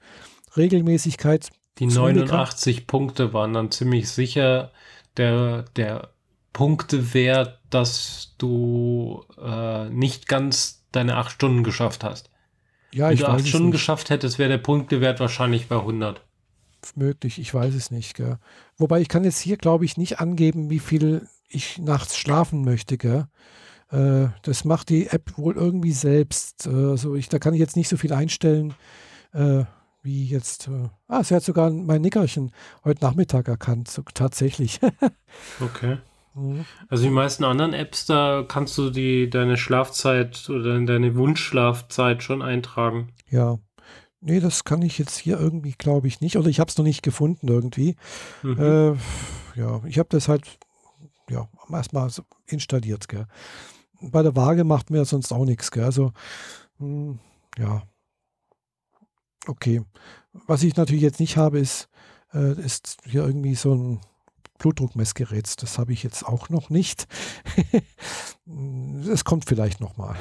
Regelmäßigkeit. Die 89 Punkte waren dann ziemlich sicher der, der Punktewert, dass du äh, nicht ganz deine 8 Stunden geschafft hast. Ja, Wenn ich du 8 Stunden nicht. geschafft hättest, wäre der Punktewert wahrscheinlich bei 100. Möglich, ich weiß es nicht. Gell. Wobei ich kann jetzt hier, glaube ich, nicht angeben, wie viel ich nachts schlafen möchte. Gell. Äh, das macht die App wohl irgendwie selbst. Äh, also ich, da kann ich jetzt nicht so viel einstellen, äh, wie jetzt. Äh, ah, sie hat sogar mein Nickerchen heute Nachmittag erkannt, so, tatsächlich. okay. Mhm. Also die meisten anderen Apps, da kannst du die deine Schlafzeit oder deine Wunschschlafzeit schon eintragen. Ja. Nee, das kann ich jetzt hier irgendwie, glaube ich, nicht. Oder ich habe es noch nicht gefunden irgendwie. Mhm. Äh, ja, ich habe das halt ja, erstmal so installiert. Gell bei der Waage macht mir sonst auch nichts. Gell? Also, mh, hm, ja. Okay. Was ich natürlich jetzt nicht habe, ist, äh, ist hier irgendwie so ein Blutdruckmessgerät. Das habe ich jetzt auch noch nicht. Es kommt vielleicht nochmal.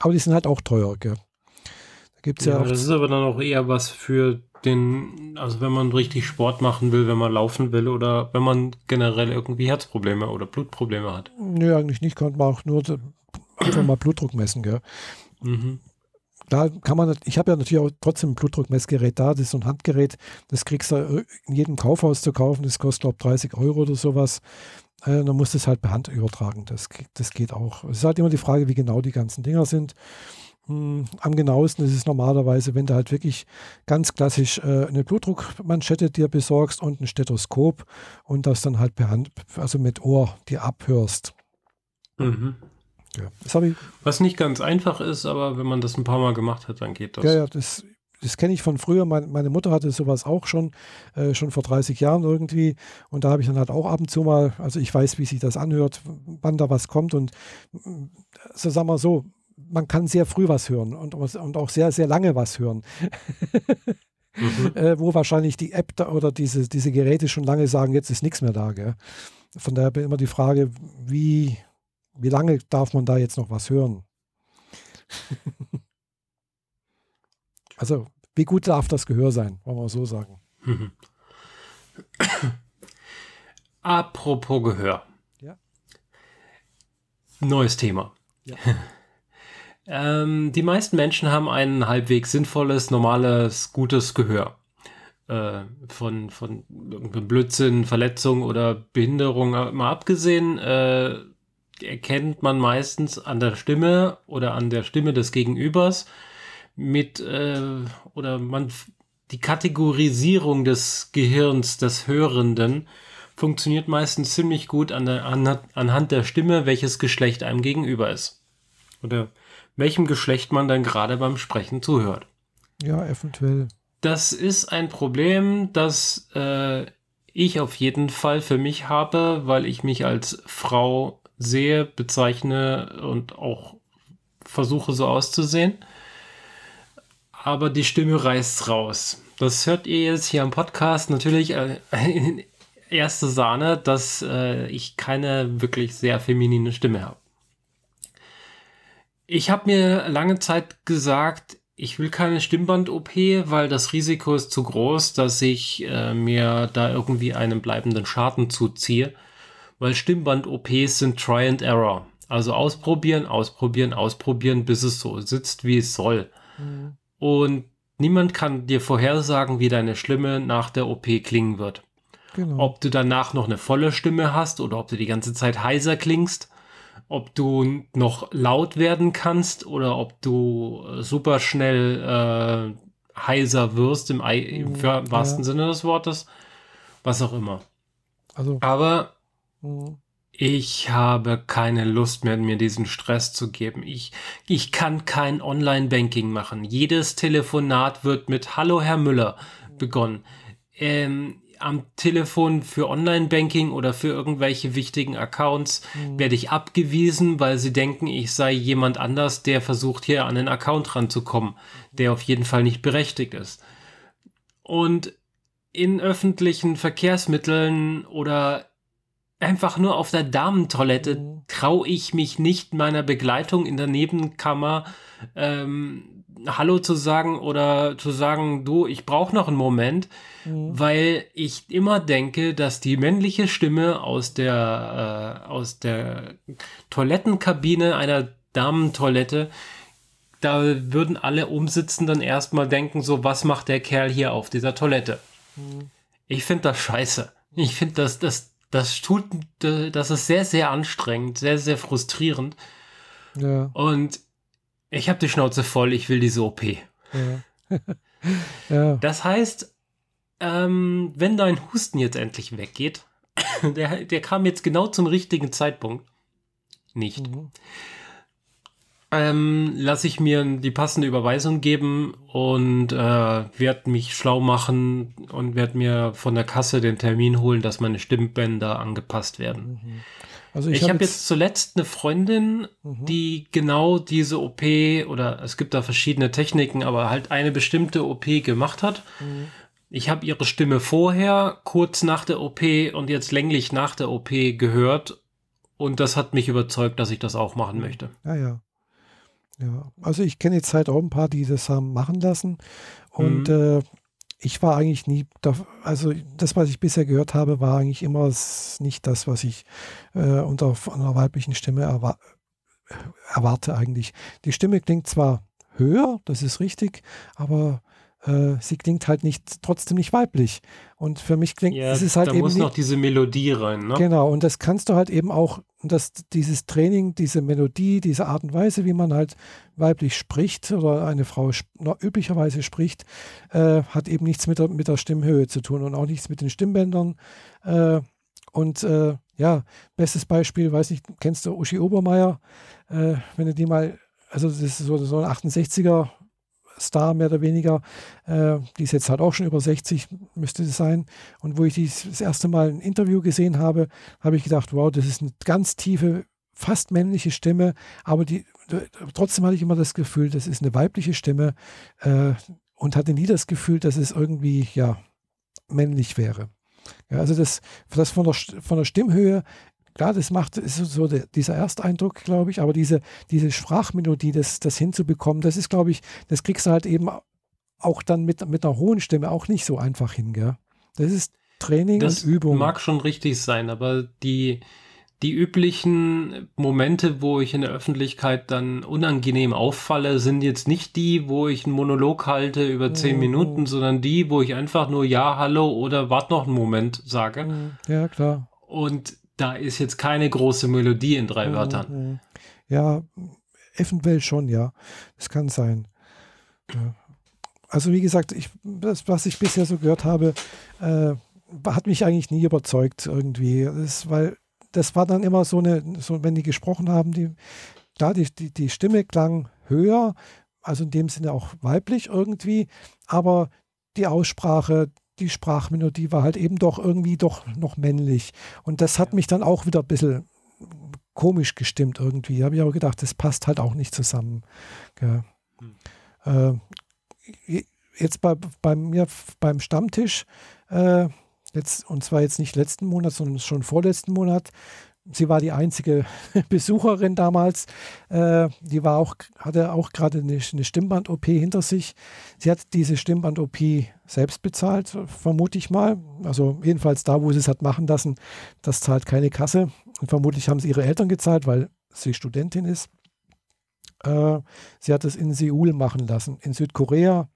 Aber die sind halt auch teuer, gell? Da gibt's ja, ja das ist aber dann auch eher was für den, also wenn man richtig Sport machen will, wenn man laufen will oder wenn man generell irgendwie Herzprobleme oder Blutprobleme hat? Nö, eigentlich nicht. Kann man auch nur einfach mal Blutdruck messen, gell? Mhm. Da kann man, ich habe ja natürlich auch trotzdem ein Blutdruckmessgerät da, das ist so ein Handgerät, das kriegst du in jedem Kaufhaus zu kaufen, das kostet glaube ich 30 Euro oder sowas. Äh, dann musst du es halt per Hand übertragen, das, das geht auch. Es ist halt immer die Frage, wie genau die ganzen Dinger sind. Hm, am genauesten ist es normalerweise, wenn du halt wirklich ganz klassisch äh, eine Blutdruckmanschette dir besorgst und ein Stethoskop und das dann halt per Hand, also mit Ohr dir abhörst. Mhm. Ja, das ich. Was nicht ganz einfach ist, aber wenn man das ein paar Mal gemacht hat, dann geht das. Ja, ja, das, das kenne ich von früher. Meine, meine, Mutter hatte sowas auch schon, äh, schon vor 30 Jahren irgendwie. Und da habe ich dann halt auch ab und zu mal, also ich weiß, wie sich das anhört, wann da was kommt. Und so sagen wir so, man kann sehr früh was hören und, und auch sehr, sehr lange was hören. mhm. äh, wo wahrscheinlich die App da, oder diese, diese Geräte schon lange sagen, jetzt ist nichts mehr da. Gell? Von daher immer die Frage, wie, wie lange darf man da jetzt noch was hören? also, wie gut darf das Gehör sein, wollen wir so sagen. Apropos Gehör. Ja. Neues Thema. Ja. Ähm, die meisten Menschen haben ein halbwegs sinnvolles, normales, gutes Gehör. Äh, von, von Blödsinn, Verletzung oder Behinderung mal abgesehen, äh, erkennt man meistens an der Stimme oder an der Stimme des Gegenübers mit äh, oder man die Kategorisierung des Gehirns des Hörenden funktioniert meistens ziemlich gut an der, an, anhand der Stimme, welches Geschlecht einem gegenüber ist. Oder welchem Geschlecht man dann gerade beim Sprechen zuhört. Ja, eventuell. Das ist ein Problem, das äh, ich auf jeden Fall für mich habe, weil ich mich als Frau sehe, bezeichne und auch versuche so auszusehen. Aber die Stimme reißt raus. Das hört ihr jetzt hier am Podcast natürlich äh, erste Sahne, dass äh, ich keine wirklich sehr feminine Stimme habe. Ich habe mir lange Zeit gesagt, ich will keine Stimmband-OP, weil das Risiko ist zu groß, dass ich äh, mir da irgendwie einen bleibenden Schaden zuziehe weil Stimmband-OPs sind Try and Error. Also ausprobieren, ausprobieren, ausprobieren, bis es so sitzt, wie es soll. Mhm. Und niemand kann dir vorhersagen, wie deine Stimme nach der OP klingen wird. Genau. Ob du danach noch eine volle Stimme hast oder ob du die ganze Zeit heiser klingst, ob du noch laut werden kannst oder ob du äh, super schnell äh, heiser wirst im, im mhm. wahrsten ja. Sinne des Wortes, was auch immer. Also. Aber ich habe keine Lust mehr, mir diesen Stress zu geben. Ich, ich kann kein Online-Banking machen. Jedes Telefonat wird mit Hallo Herr Müller begonnen. Ähm, am Telefon für Online-Banking oder für irgendwelche wichtigen Accounts mhm. werde ich abgewiesen, weil sie denken, ich sei jemand anders, der versucht hier an den Account ranzukommen, der auf jeden Fall nicht berechtigt ist. Und in öffentlichen Verkehrsmitteln oder einfach nur auf der Damentoilette mhm. traue ich mich nicht meiner Begleitung in der Nebenkammer ähm, Hallo zu sagen oder zu sagen, du, ich brauche noch einen Moment, mhm. weil ich immer denke, dass die männliche Stimme aus der, äh, aus der Toilettenkabine einer Damentoilette, da würden alle Umsitzenden erstmal denken, so, was macht der Kerl hier auf dieser Toilette? Mhm. Ich finde das scheiße. Ich finde, das, das, das tut, das ist sehr, sehr anstrengend, sehr, sehr frustrierend. Ja. Und ich habe die Schnauze voll, ich will diese OP. Ja. ja. Das heißt, ähm, wenn dein Husten jetzt endlich weggeht, der, der kam jetzt genau zum richtigen Zeitpunkt. Nicht. Mhm ähm, lasse ich mir die passende Überweisung geben und äh, werde mich schlau machen und werde mir von der Kasse den Termin holen, dass meine Stimmbänder angepasst werden. Mhm. Also ich, ich habe hab jetzt, zuletzt eine Freundin, mhm. die genau diese OP oder es gibt da verschiedene Techniken, aber halt eine bestimmte OP gemacht hat. Mhm. Ich habe ihre Stimme vorher, kurz nach der OP und jetzt länglich nach der OP gehört und das hat mich überzeugt, dass ich das auch machen möchte. Ja, ja. Ja, also ich kenne jetzt halt auch ein paar, die das haben machen lassen. Und mhm. äh, ich war eigentlich nie, also das, was ich bisher gehört habe, war eigentlich immer nicht das, was ich äh, unter einer weiblichen Stimme erwar erwarte eigentlich. Die Stimme klingt zwar höher, das ist richtig, aber äh, sie klingt halt nicht, trotzdem nicht weiblich. Und für mich klingt ja, es ist halt da eben. muss noch diese Melodie rein, ne? Genau, und das kannst du halt eben auch, dass dieses Training, diese Melodie, diese Art und Weise, wie man halt weiblich spricht oder eine Frau üblicherweise spricht, äh, hat eben nichts mit der, mit der Stimmhöhe zu tun und auch nichts mit den Stimmbändern. Äh, und äh, ja, bestes Beispiel, weiß nicht, kennst du Uschi Obermeier? Äh, wenn du die mal, also das ist so, so ein 68er Star mehr oder weniger. Äh, die ist jetzt halt auch schon über 60, müsste es sein. Und wo ich dies das erste Mal ein Interview gesehen habe, habe ich gedacht, wow, das ist eine ganz tiefe, fast männliche Stimme, aber die, trotzdem hatte ich immer das Gefühl, das ist eine weibliche Stimme äh, und hatte nie das Gefühl, dass es irgendwie, ja, männlich wäre. Ja, also das, das von der, von der Stimmhöhe klar, das macht, ist so der, dieser Ersteindruck, glaube ich, aber diese, diese Sprachmelodie, das, das hinzubekommen, das ist, glaube ich, das kriegst du halt eben auch dann mit, mit einer hohen Stimme auch nicht so einfach hin, gell? Das ist Training das und Übung. Mag schon richtig sein, aber die, die üblichen Momente, wo ich in der Öffentlichkeit dann unangenehm auffalle, sind jetzt nicht die, wo ich einen Monolog halte über zehn mhm. Minuten, sondern die, wo ich einfach nur Ja, Hallo oder Wart noch einen Moment sage. Mhm. Ja, klar. Und da ist jetzt keine große Melodie in drei mhm. Wörtern. Ja, eventuell schon, ja. Das kann sein. Ja. Also wie gesagt, ich, das, was ich bisher so gehört habe, äh, hat mich eigentlich nie überzeugt irgendwie. Das, weil das war dann immer so eine, so, wenn die gesprochen haben, die, da die, die, die Stimme klang höher, also in dem Sinne auch weiblich irgendwie, aber die Aussprache, die Sprachmelodie war halt eben doch irgendwie doch noch männlich. Und das hat mich dann auch wieder ein bisschen komisch gestimmt irgendwie. Da habe ich aber gedacht, das passt halt auch nicht zusammen. Ja. Hm. Äh, jetzt bei, bei mir beim Stammtisch, äh, jetzt, und zwar jetzt nicht letzten Monat, sondern schon vorletzten Monat. Sie war die einzige Besucherin damals. Äh, die war auch, hatte auch gerade eine, eine Stimmband-OP hinter sich. Sie hat diese Stimmband-OP selbst bezahlt, vermute ich mal. Also jedenfalls da, wo sie es hat machen lassen, das zahlt keine Kasse. Und vermutlich haben sie ihre Eltern gezahlt, weil sie Studentin ist. Äh, sie hat es in Seoul machen lassen, in Südkorea.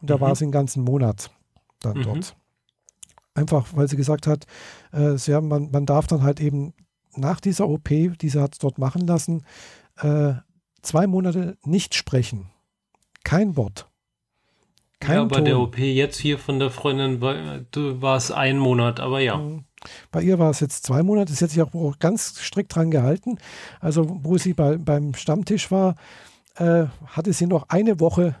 Und da mhm. war sie einen ganzen Monat dann mhm. dort. Einfach, weil sie gesagt hat, äh, sie haben, man, man darf dann halt eben nach dieser OP, die sie hat dort machen lassen, äh, zwei Monate nicht sprechen. Kein Wort. Kein ja, bei Ton. der OP jetzt hier von der Freundin war es ein Monat, aber ja. Mhm. Bei ihr war es jetzt zwei Monate. Sie hat sich auch ganz strikt dran gehalten. Also, wo sie bei, beim Stammtisch war, äh, hatte sie noch eine Woche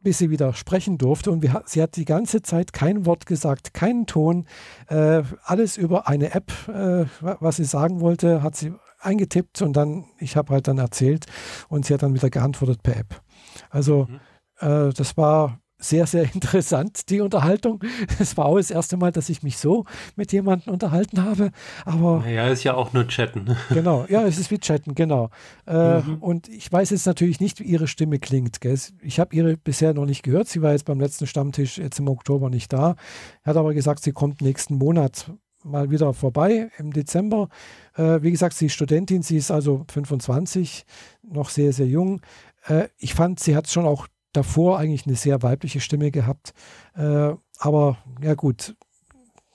bis sie wieder sprechen durfte. Und wir, sie hat die ganze Zeit kein Wort gesagt, keinen Ton. Äh, alles über eine App, äh, was sie sagen wollte, hat sie eingetippt und dann, ich habe halt dann erzählt und sie hat dann wieder geantwortet per App. Also mhm. äh, das war sehr, sehr interessant, die Unterhaltung. Es war auch das erste Mal, dass ich mich so mit jemandem unterhalten habe. Aber. Ja, ist ja auch nur Chatten. Genau, ja, es ist wie Chatten, genau. Äh, mhm. Und ich weiß jetzt natürlich nicht, wie ihre Stimme klingt. Gell? Ich habe ihre bisher noch nicht gehört. Sie war jetzt beim letzten Stammtisch jetzt im Oktober nicht da. Hat aber gesagt, sie kommt nächsten Monat mal wieder vorbei im Dezember. Äh, wie gesagt, sie ist Studentin, sie ist also 25, noch sehr, sehr jung. Äh, ich fand, sie hat schon auch davor eigentlich eine sehr weibliche Stimme gehabt. Äh, aber ja gut,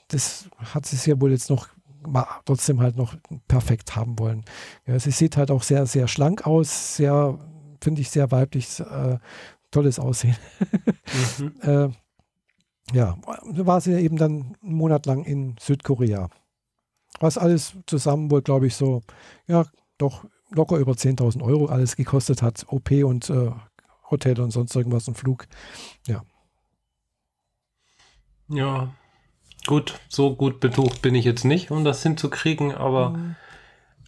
das hat sie ja wohl jetzt noch trotzdem halt noch perfekt haben wollen. Ja, sie sieht halt auch sehr, sehr schlank aus, sehr, finde ich, sehr weiblich, äh, tolles Aussehen. mhm. äh, ja, war sie eben dann einen Monat lang in Südkorea. Was alles zusammen wohl, glaube ich, so, ja, doch locker über 10.000 Euro alles gekostet hat. OP und äh, Hotel und sonst irgendwas, ein Flug. Ja. Ja, gut, so gut betucht bin ich jetzt nicht, um das hinzukriegen, aber mhm.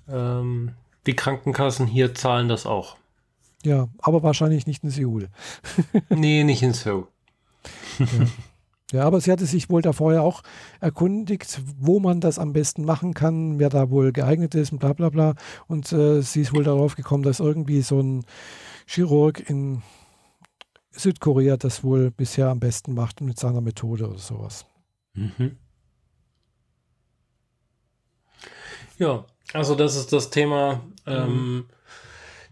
ähm, die Krankenkassen hier zahlen das auch. Ja, aber wahrscheinlich nicht in Seoul. nee, nicht in Seoul. ja. ja. aber sie hatte sich wohl da vorher auch erkundigt, wo man das am besten machen kann, wer da wohl geeignet ist und bla bla bla. Und äh, sie ist wohl darauf gekommen, dass irgendwie so ein Chirurg in Südkorea das wohl bisher am besten macht mit seiner Methode oder sowas. Mhm. Ja, also das ist das Thema. Ähm, mhm.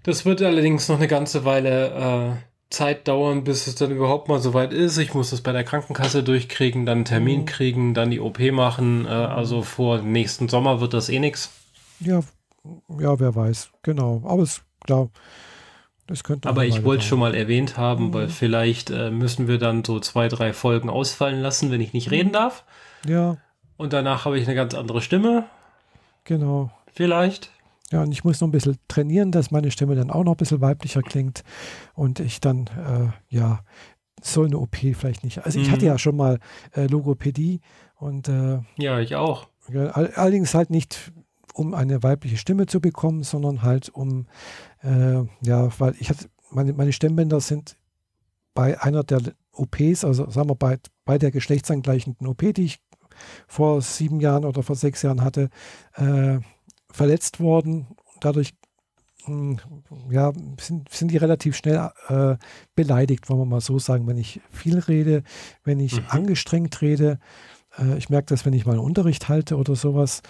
das wird allerdings noch eine ganze Weile äh, Zeit dauern, bis es dann überhaupt mal soweit ist. Ich muss das bei der Krankenkasse durchkriegen, dann einen Termin mhm. kriegen, dann die OP machen. Äh, also vor nächsten Sommer wird das eh nichts. Ja, ja, wer weiß. Genau. Aber es klar das könnte Aber ich wollte schon mal erwähnt haben, mhm. weil vielleicht äh, müssen wir dann so zwei, drei Folgen ausfallen lassen, wenn ich nicht reden mhm. darf. Ja. Und danach habe ich eine ganz andere Stimme. Genau. Vielleicht. Ja, und ich muss noch ein bisschen trainieren, dass meine Stimme dann auch noch ein bisschen weiblicher klingt und ich dann, äh, ja, so eine OP vielleicht nicht. Also ich hatte mhm. ja schon mal äh, Logopädie und äh, ja, ich auch. allerdings halt nicht um eine weibliche Stimme zu bekommen, sondern halt um, äh, ja, weil ich hatte, meine, meine Stimmbänder sind bei einer der OPs, also sagen wir bei, bei der geschlechtsangleichenden OP, die ich vor sieben Jahren oder vor sechs Jahren hatte, äh, verletzt worden. Dadurch mh, hm, ja, sind, sind die relativ schnell äh, beleidigt, wollen wir mal so sagen, wenn ich viel rede, wenn ich mhm. angestrengt rede. Äh, ich merke das, wenn ich mal einen Unterricht halte oder sowas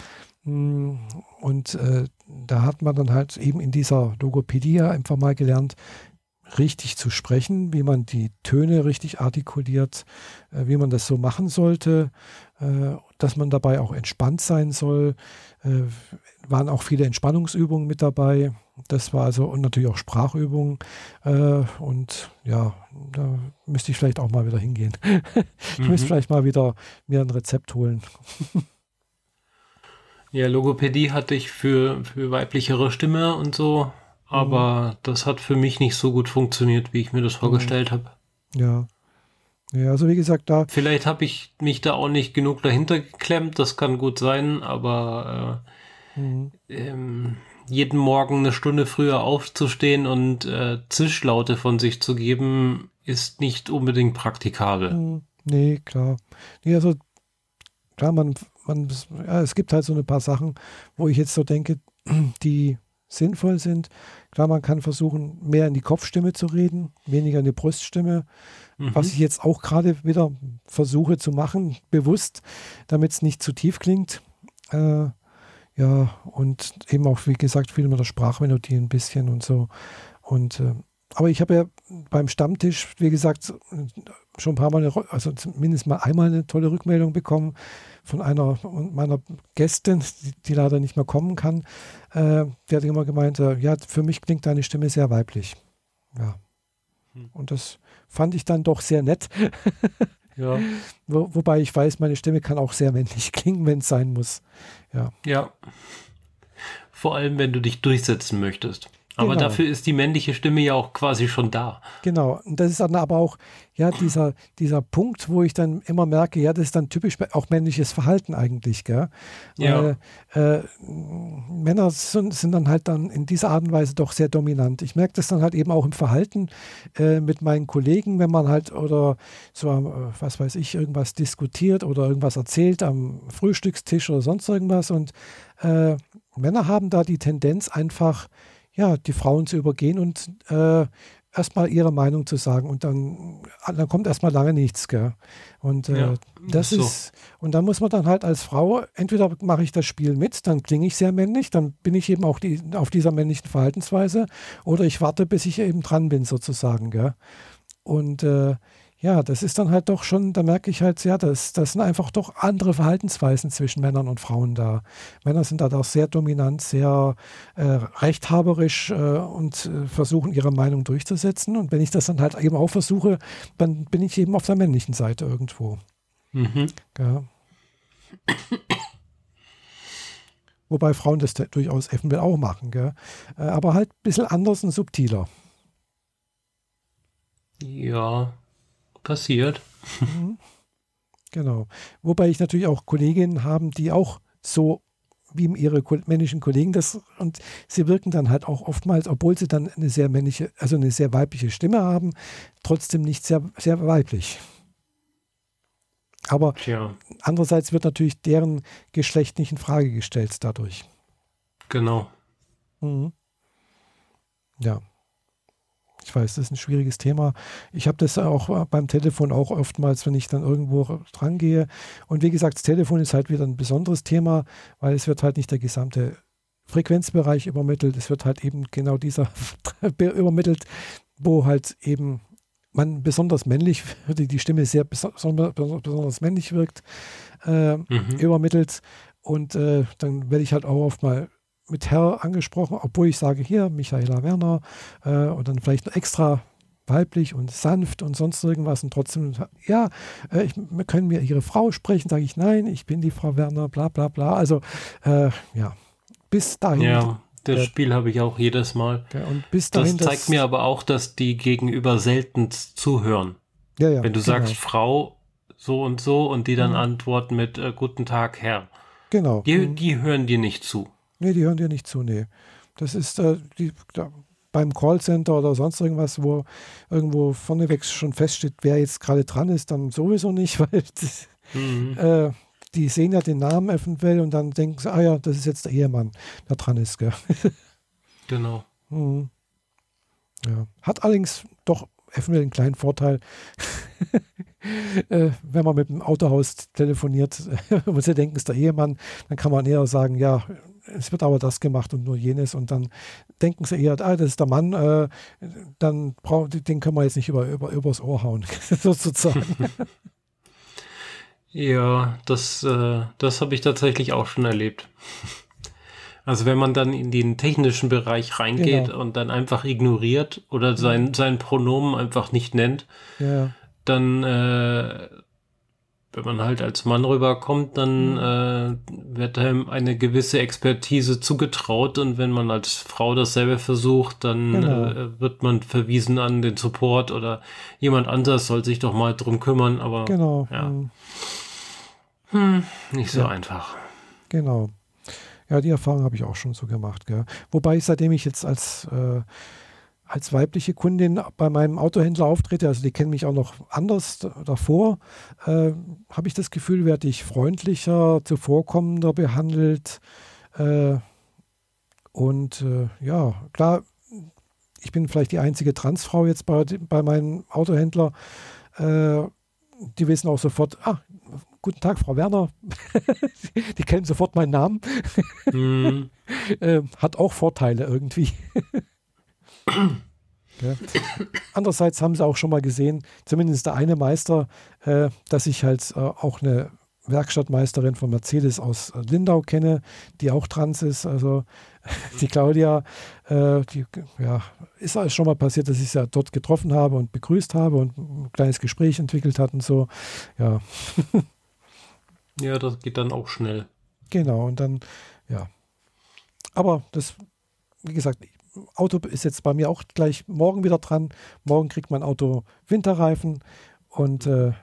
und äh, da hat man dann halt eben in dieser Logopädie einfach mal gelernt, richtig zu sprechen, wie man die Töne richtig artikuliert, äh, wie man das so machen sollte, äh, dass man dabei auch entspannt sein soll. Äh, waren auch viele Entspannungsübungen mit dabei. Das war also und natürlich auch Sprachübungen. Äh, und ja, da müsste ich vielleicht auch mal wieder hingehen. ich mhm. müsste vielleicht mal wieder mir ein Rezept holen. ja, Logopädie hatte ich für, für weiblichere Stimme und so aber mhm. das hat für mich nicht so gut funktioniert, wie ich mir das vorgestellt mhm. habe. Ja. Ja, also wie gesagt, da. Vielleicht habe ich mich da auch nicht genug dahinter geklemmt, das kann gut sein, aber äh, mhm. ähm, jeden Morgen eine Stunde früher aufzustehen und äh, Zischlaute von sich zu geben, ist nicht unbedingt praktikabel. Mhm. Nee, klar. Nee, also klar, man, man, ja, es gibt halt so ein paar Sachen, wo ich jetzt so denke, die sinnvoll sind. Klar, man kann versuchen, mehr in die Kopfstimme zu reden, weniger in die Bruststimme, mhm. was ich jetzt auch gerade wieder versuche zu machen, bewusst, damit es nicht zu tief klingt. Äh, ja, und eben auch, wie gesagt, viel mit der Sprachmelodie ein bisschen und so. Und äh, aber ich habe ja beim Stammtisch, wie gesagt, schon ein paar Mal, eine, also zumindest mal einmal eine tolle Rückmeldung bekommen von einer meiner Gästin, die, die leider nicht mehr kommen kann. Äh, die hat immer gemeint, äh, ja, für mich klingt deine Stimme sehr weiblich. Ja. Hm. Und das fand ich dann doch sehr nett. ja. Wo, wobei ich weiß, meine Stimme kann auch sehr männlich klingen, wenn es sein muss. Ja. Ja. Vor allem, wenn du dich durchsetzen möchtest. Aber genau. dafür ist die männliche Stimme ja auch quasi schon da. Genau. Und das ist dann aber auch, ja, dieser, dieser Punkt, wo ich dann immer merke, ja, das ist dann typisch auch männliches Verhalten eigentlich, gell? Ja. Weil, äh, Männer sind, sind, dann halt dann in dieser Art und Weise doch sehr dominant. Ich merke das dann halt eben auch im Verhalten äh, mit meinen Kollegen, wenn man halt oder so, äh, was weiß ich, irgendwas diskutiert oder irgendwas erzählt am Frühstückstisch oder sonst irgendwas. Und äh, Männer haben da die Tendenz einfach, ja, die Frauen zu übergehen und äh, erstmal ihre Meinung zu sagen und dann, dann kommt erstmal lange nichts, gell? Und äh, ja, das so. ist, und dann muss man dann halt als Frau, entweder mache ich das Spiel mit, dann klinge ich sehr männlich, dann bin ich eben auch die, auf dieser männlichen Verhaltensweise, oder ich warte, bis ich eben dran bin, sozusagen, gell? Und äh, ja, das ist dann halt doch schon, da merke ich halt, ja, das, das sind einfach doch andere Verhaltensweisen zwischen Männern und Frauen da. Männer sind da doch sehr dominant, sehr äh, rechthaberisch äh, und äh, versuchen ihre Meinung durchzusetzen. Und wenn ich das dann halt eben auch versuche, dann bin ich eben auf der männlichen Seite irgendwo. Mhm. Ja. Wobei Frauen das durchaus eventuell auch machen, gell? Äh, aber halt ein bisschen anders und subtiler. Ja, passiert. Mhm. Genau. Wobei ich natürlich auch Kolleginnen habe, die auch so wie ihre männlichen Kollegen das und sie wirken dann halt auch oftmals, obwohl sie dann eine sehr männliche, also eine sehr weibliche Stimme haben, trotzdem nicht sehr, sehr weiblich. Aber Tja. andererseits wird natürlich deren Geschlecht nicht in Frage gestellt dadurch. Genau. Mhm. Ja. Ich weiß, das ist ein schwieriges Thema. Ich habe das auch beim Telefon auch oftmals, wenn ich dann irgendwo dran gehe. Und wie gesagt, das Telefon ist halt wieder ein besonderes Thema, weil es wird halt nicht der gesamte Frequenzbereich übermittelt. Es wird halt eben genau dieser übermittelt, wo halt eben man besonders männlich, die Stimme sehr besonders männlich wirkt, äh, mhm. übermittelt. Und äh, dann werde ich halt auch oft mal mit Herr angesprochen, obwohl ich sage, hier, Michaela Werner, äh, und dann vielleicht extra weiblich und sanft und sonst irgendwas und trotzdem, ja, äh, ich, können mir ihre Frau sprechen, sage ich, nein, ich bin die Frau Werner, bla bla bla. Also, äh, ja, bis dahin. Ja, das äh, Spiel habe ich auch jedes Mal. Okay, und bis dahin, das zeigt das, mir aber auch, dass die Gegenüber selten zuhören. Ja, ja, Wenn du genau. sagst, Frau so und so und die dann mhm. antworten mit äh, Guten Tag, Herr. Genau. Die, mhm. die hören dir nicht zu. Nee, die hören dir nicht zu, nee. Das ist äh, die, da, beim Callcenter oder sonst irgendwas, wo irgendwo vorneweg schon feststeht, wer jetzt gerade dran ist, dann sowieso nicht, weil das, mhm. äh, die sehen ja den Namen eventuell und dann denken sie, ah ja, das ist jetzt der Ehemann, der dran ist. Gell? Genau. Mhm. Ja. Hat allerdings doch eventuell einen kleinen Vorteil. äh, wenn man mit dem Autohaus telefoniert und sie denken, es ist der Ehemann, dann kann man eher sagen, ja, es wird aber das gemacht und nur jenes und dann denken sie eher, ah, das ist der Mann, äh, dann brauch, den können wir jetzt nicht über, über, übers Ohr hauen, sozusagen. Ja, das, äh, das habe ich tatsächlich auch schon erlebt. Also wenn man dann in den technischen Bereich reingeht genau. und dann einfach ignoriert oder sein, sein Pronomen einfach nicht nennt, ja. dann äh, wenn man halt als Mann rüberkommt, dann äh, wird einem eine gewisse Expertise zugetraut und wenn man als Frau dasselbe versucht, dann genau. äh, wird man verwiesen an den Support oder jemand anders soll sich doch mal drum kümmern, aber genau. ja. Hm, nicht so ja. einfach. Genau. Ja, die Erfahrung habe ich auch schon so gemacht. Gell? Wobei, seitdem ich jetzt als, äh, als weibliche Kundin bei meinem Autohändler auftrete, also die kennen mich auch noch anders davor, äh, habe ich das Gefühl, werde ich freundlicher, zuvorkommender behandelt. Äh, und äh, ja, klar, ich bin vielleicht die einzige Transfrau jetzt bei, bei meinem Autohändler. Äh, die wissen auch sofort, ah, guten Tag, Frau Werner. die kennen sofort meinen Namen. Mm. hat auch Vorteile irgendwie. ja. Andererseits haben sie auch schon mal gesehen, zumindest der eine Meister, äh, dass ich halt äh, auch eine Werkstattmeisterin von Mercedes aus Lindau kenne, die auch trans ist. Also die Claudia, äh, die ja, ist schon mal passiert, dass ich sie ja dort getroffen habe und begrüßt habe und ein kleines Gespräch entwickelt hat und so. Ja. Ja, das geht dann auch schnell. Genau, und dann, ja. Aber das, wie gesagt, Auto ist jetzt bei mir auch gleich morgen wieder dran. Morgen kriegt mein Auto Winterreifen und äh,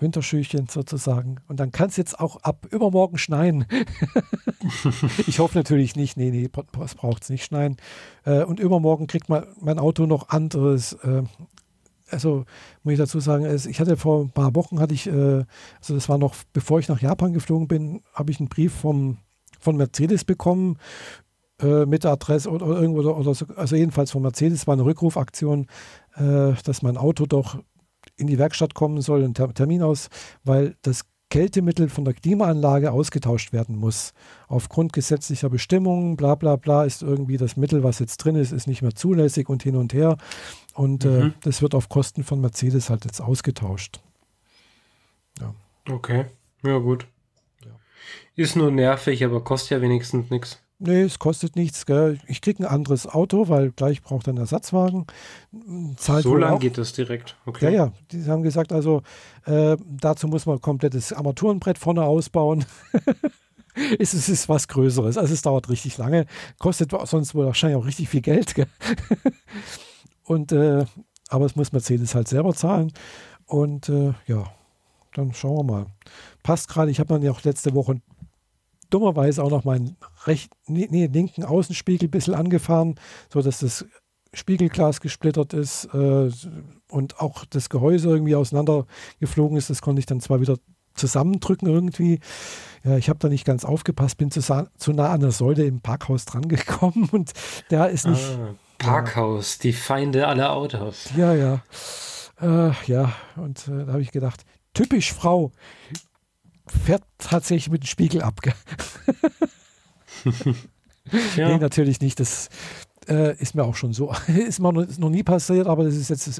Winterschüchen sozusagen. Und dann kann es jetzt auch ab übermorgen schneien. ich hoffe natürlich nicht. Nee, nee, es braucht es nicht schneien. Äh, und übermorgen kriegt mein, mein Auto noch anderes, äh, also muss ich dazu sagen, ich hatte vor ein paar Wochen, hatte ich, äh, also das war noch bevor ich nach Japan geflogen bin, habe ich einen Brief vom, von Mercedes bekommen äh, mit der Adresse oder, oder irgendwo, oder so, also jedenfalls von Mercedes war eine Rückrufaktion, äh, dass mein Auto doch in die Werkstatt kommen soll, ein Termin aus, weil das Kältemittel von der Klimaanlage ausgetauscht werden muss. Aufgrund gesetzlicher Bestimmungen, bla bla bla, ist irgendwie das Mittel, was jetzt drin ist, ist nicht mehr zulässig und hin und her. Und äh, mhm. äh, das wird auf Kosten von Mercedes halt jetzt ausgetauscht. Ja. Okay, ja gut. Ja. Ist nur nervig, aber kostet ja wenigstens nichts. Nee, es kostet nichts. Gell? Ich kriege ein anderes Auto, weil gleich braucht er einen Ersatzwagen. Zahlt so lang geht das direkt. Okay. Ja, ja. Die haben gesagt, also äh, dazu muss man ein komplettes Armaturenbrett vorne ausbauen. es, ist, ist was Größeres. Also es dauert richtig lange. Kostet sonst wohl wahrscheinlich auch richtig viel Geld. Gell? Und äh, aber es muss Mercedes halt selber zahlen. Und äh, ja, dann schauen wir mal. Passt gerade. Ich habe dann ja auch letzte Woche dummerweise auch noch meinen recht, nee, linken Außenspiegel ein bisschen angefahren, sodass das Spiegelglas gesplittert ist äh, und auch das Gehäuse irgendwie auseinandergeflogen ist. Das konnte ich dann zwar wieder zusammendrücken irgendwie. Ja, ich habe da nicht ganz aufgepasst, bin zu, zu, nah an der Säule im Parkhaus drangekommen und der ist nicht. Ah, Parkhaus, ja. die Feinde aller Autos. Ja, ja. Äh, ja, und äh, da habe ich gedacht, typisch Frau fährt tatsächlich mit dem Spiegel ab. ja. Nee, natürlich nicht. Das äh, ist mir auch schon so. ist mir noch, ist noch nie passiert, aber das ist jetzt das.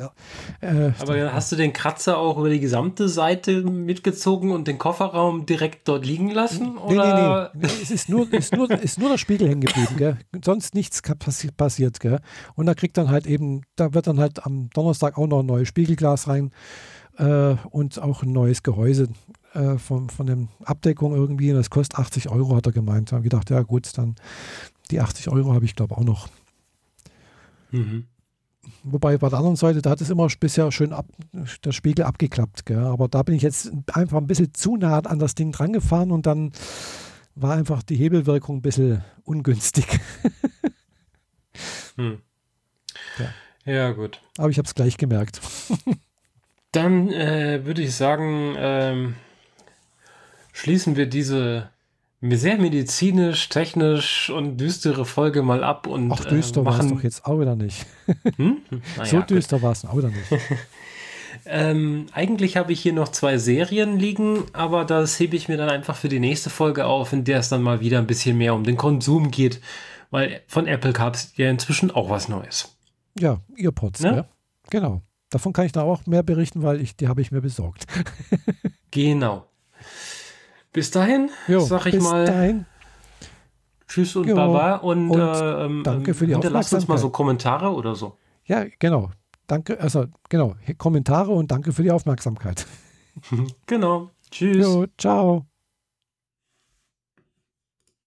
Äh, aber hast du den Kratzer auch über die gesamte Seite mitgezogen und den Kofferraum direkt dort liegen lassen? Nee, oder? nee, nee. es ist nur, ist nur, ist nur der Spiegel hängen geblieben. Gell? Sonst nichts passi passiert. Gell? Und da kriegt dann halt eben, da wird dann halt am Donnerstag auch noch ein neues Spiegelglas rein äh, und auch ein neues Gehäuse äh, von, von der Abdeckung irgendwie. Und das kostet 80 Euro, hat er gemeint. Da habe ich gedacht, ja gut, dann die 80 Euro habe ich glaube auch noch. Mhm. Wobei bei der anderen Seite, da hat es immer bisher schön ab, der Spiegel abgeklappt. Gell? Aber da bin ich jetzt einfach ein bisschen zu nah an das Ding dran gefahren und dann war einfach die Hebelwirkung ein bisschen ungünstig. hm. ja. ja. gut. Aber ich habe es gleich gemerkt. Dann äh, würde ich sagen, ähm, schließen wir diese sehr medizinisch, technisch und düstere Folge mal ab und Ach, düster äh, war es doch jetzt auch wieder nicht. Hm? Naja, so düster war es auch wieder nicht. Ähm, eigentlich habe ich hier noch zwei Serien liegen, aber das hebe ich mir dann einfach für die nächste Folge auf, in der es dann mal wieder ein bisschen mehr um den Konsum geht, weil von Apple gab es ja inzwischen auch was Neues. Ja, Earpods, ne? ja. Genau. Davon kann ich da auch mehr berichten, weil ich, die habe ich mir besorgt. genau. Bis dahin, jo, sag ich bis mal. Dahin. Tschüss und jo, Baba und, und äh, ähm, danke für die Hinterlasst uns mal so Kommentare oder so. Ja, genau. Danke, also genau, Kommentare und danke für die Aufmerksamkeit. genau. Tschüss. Jo, ciao.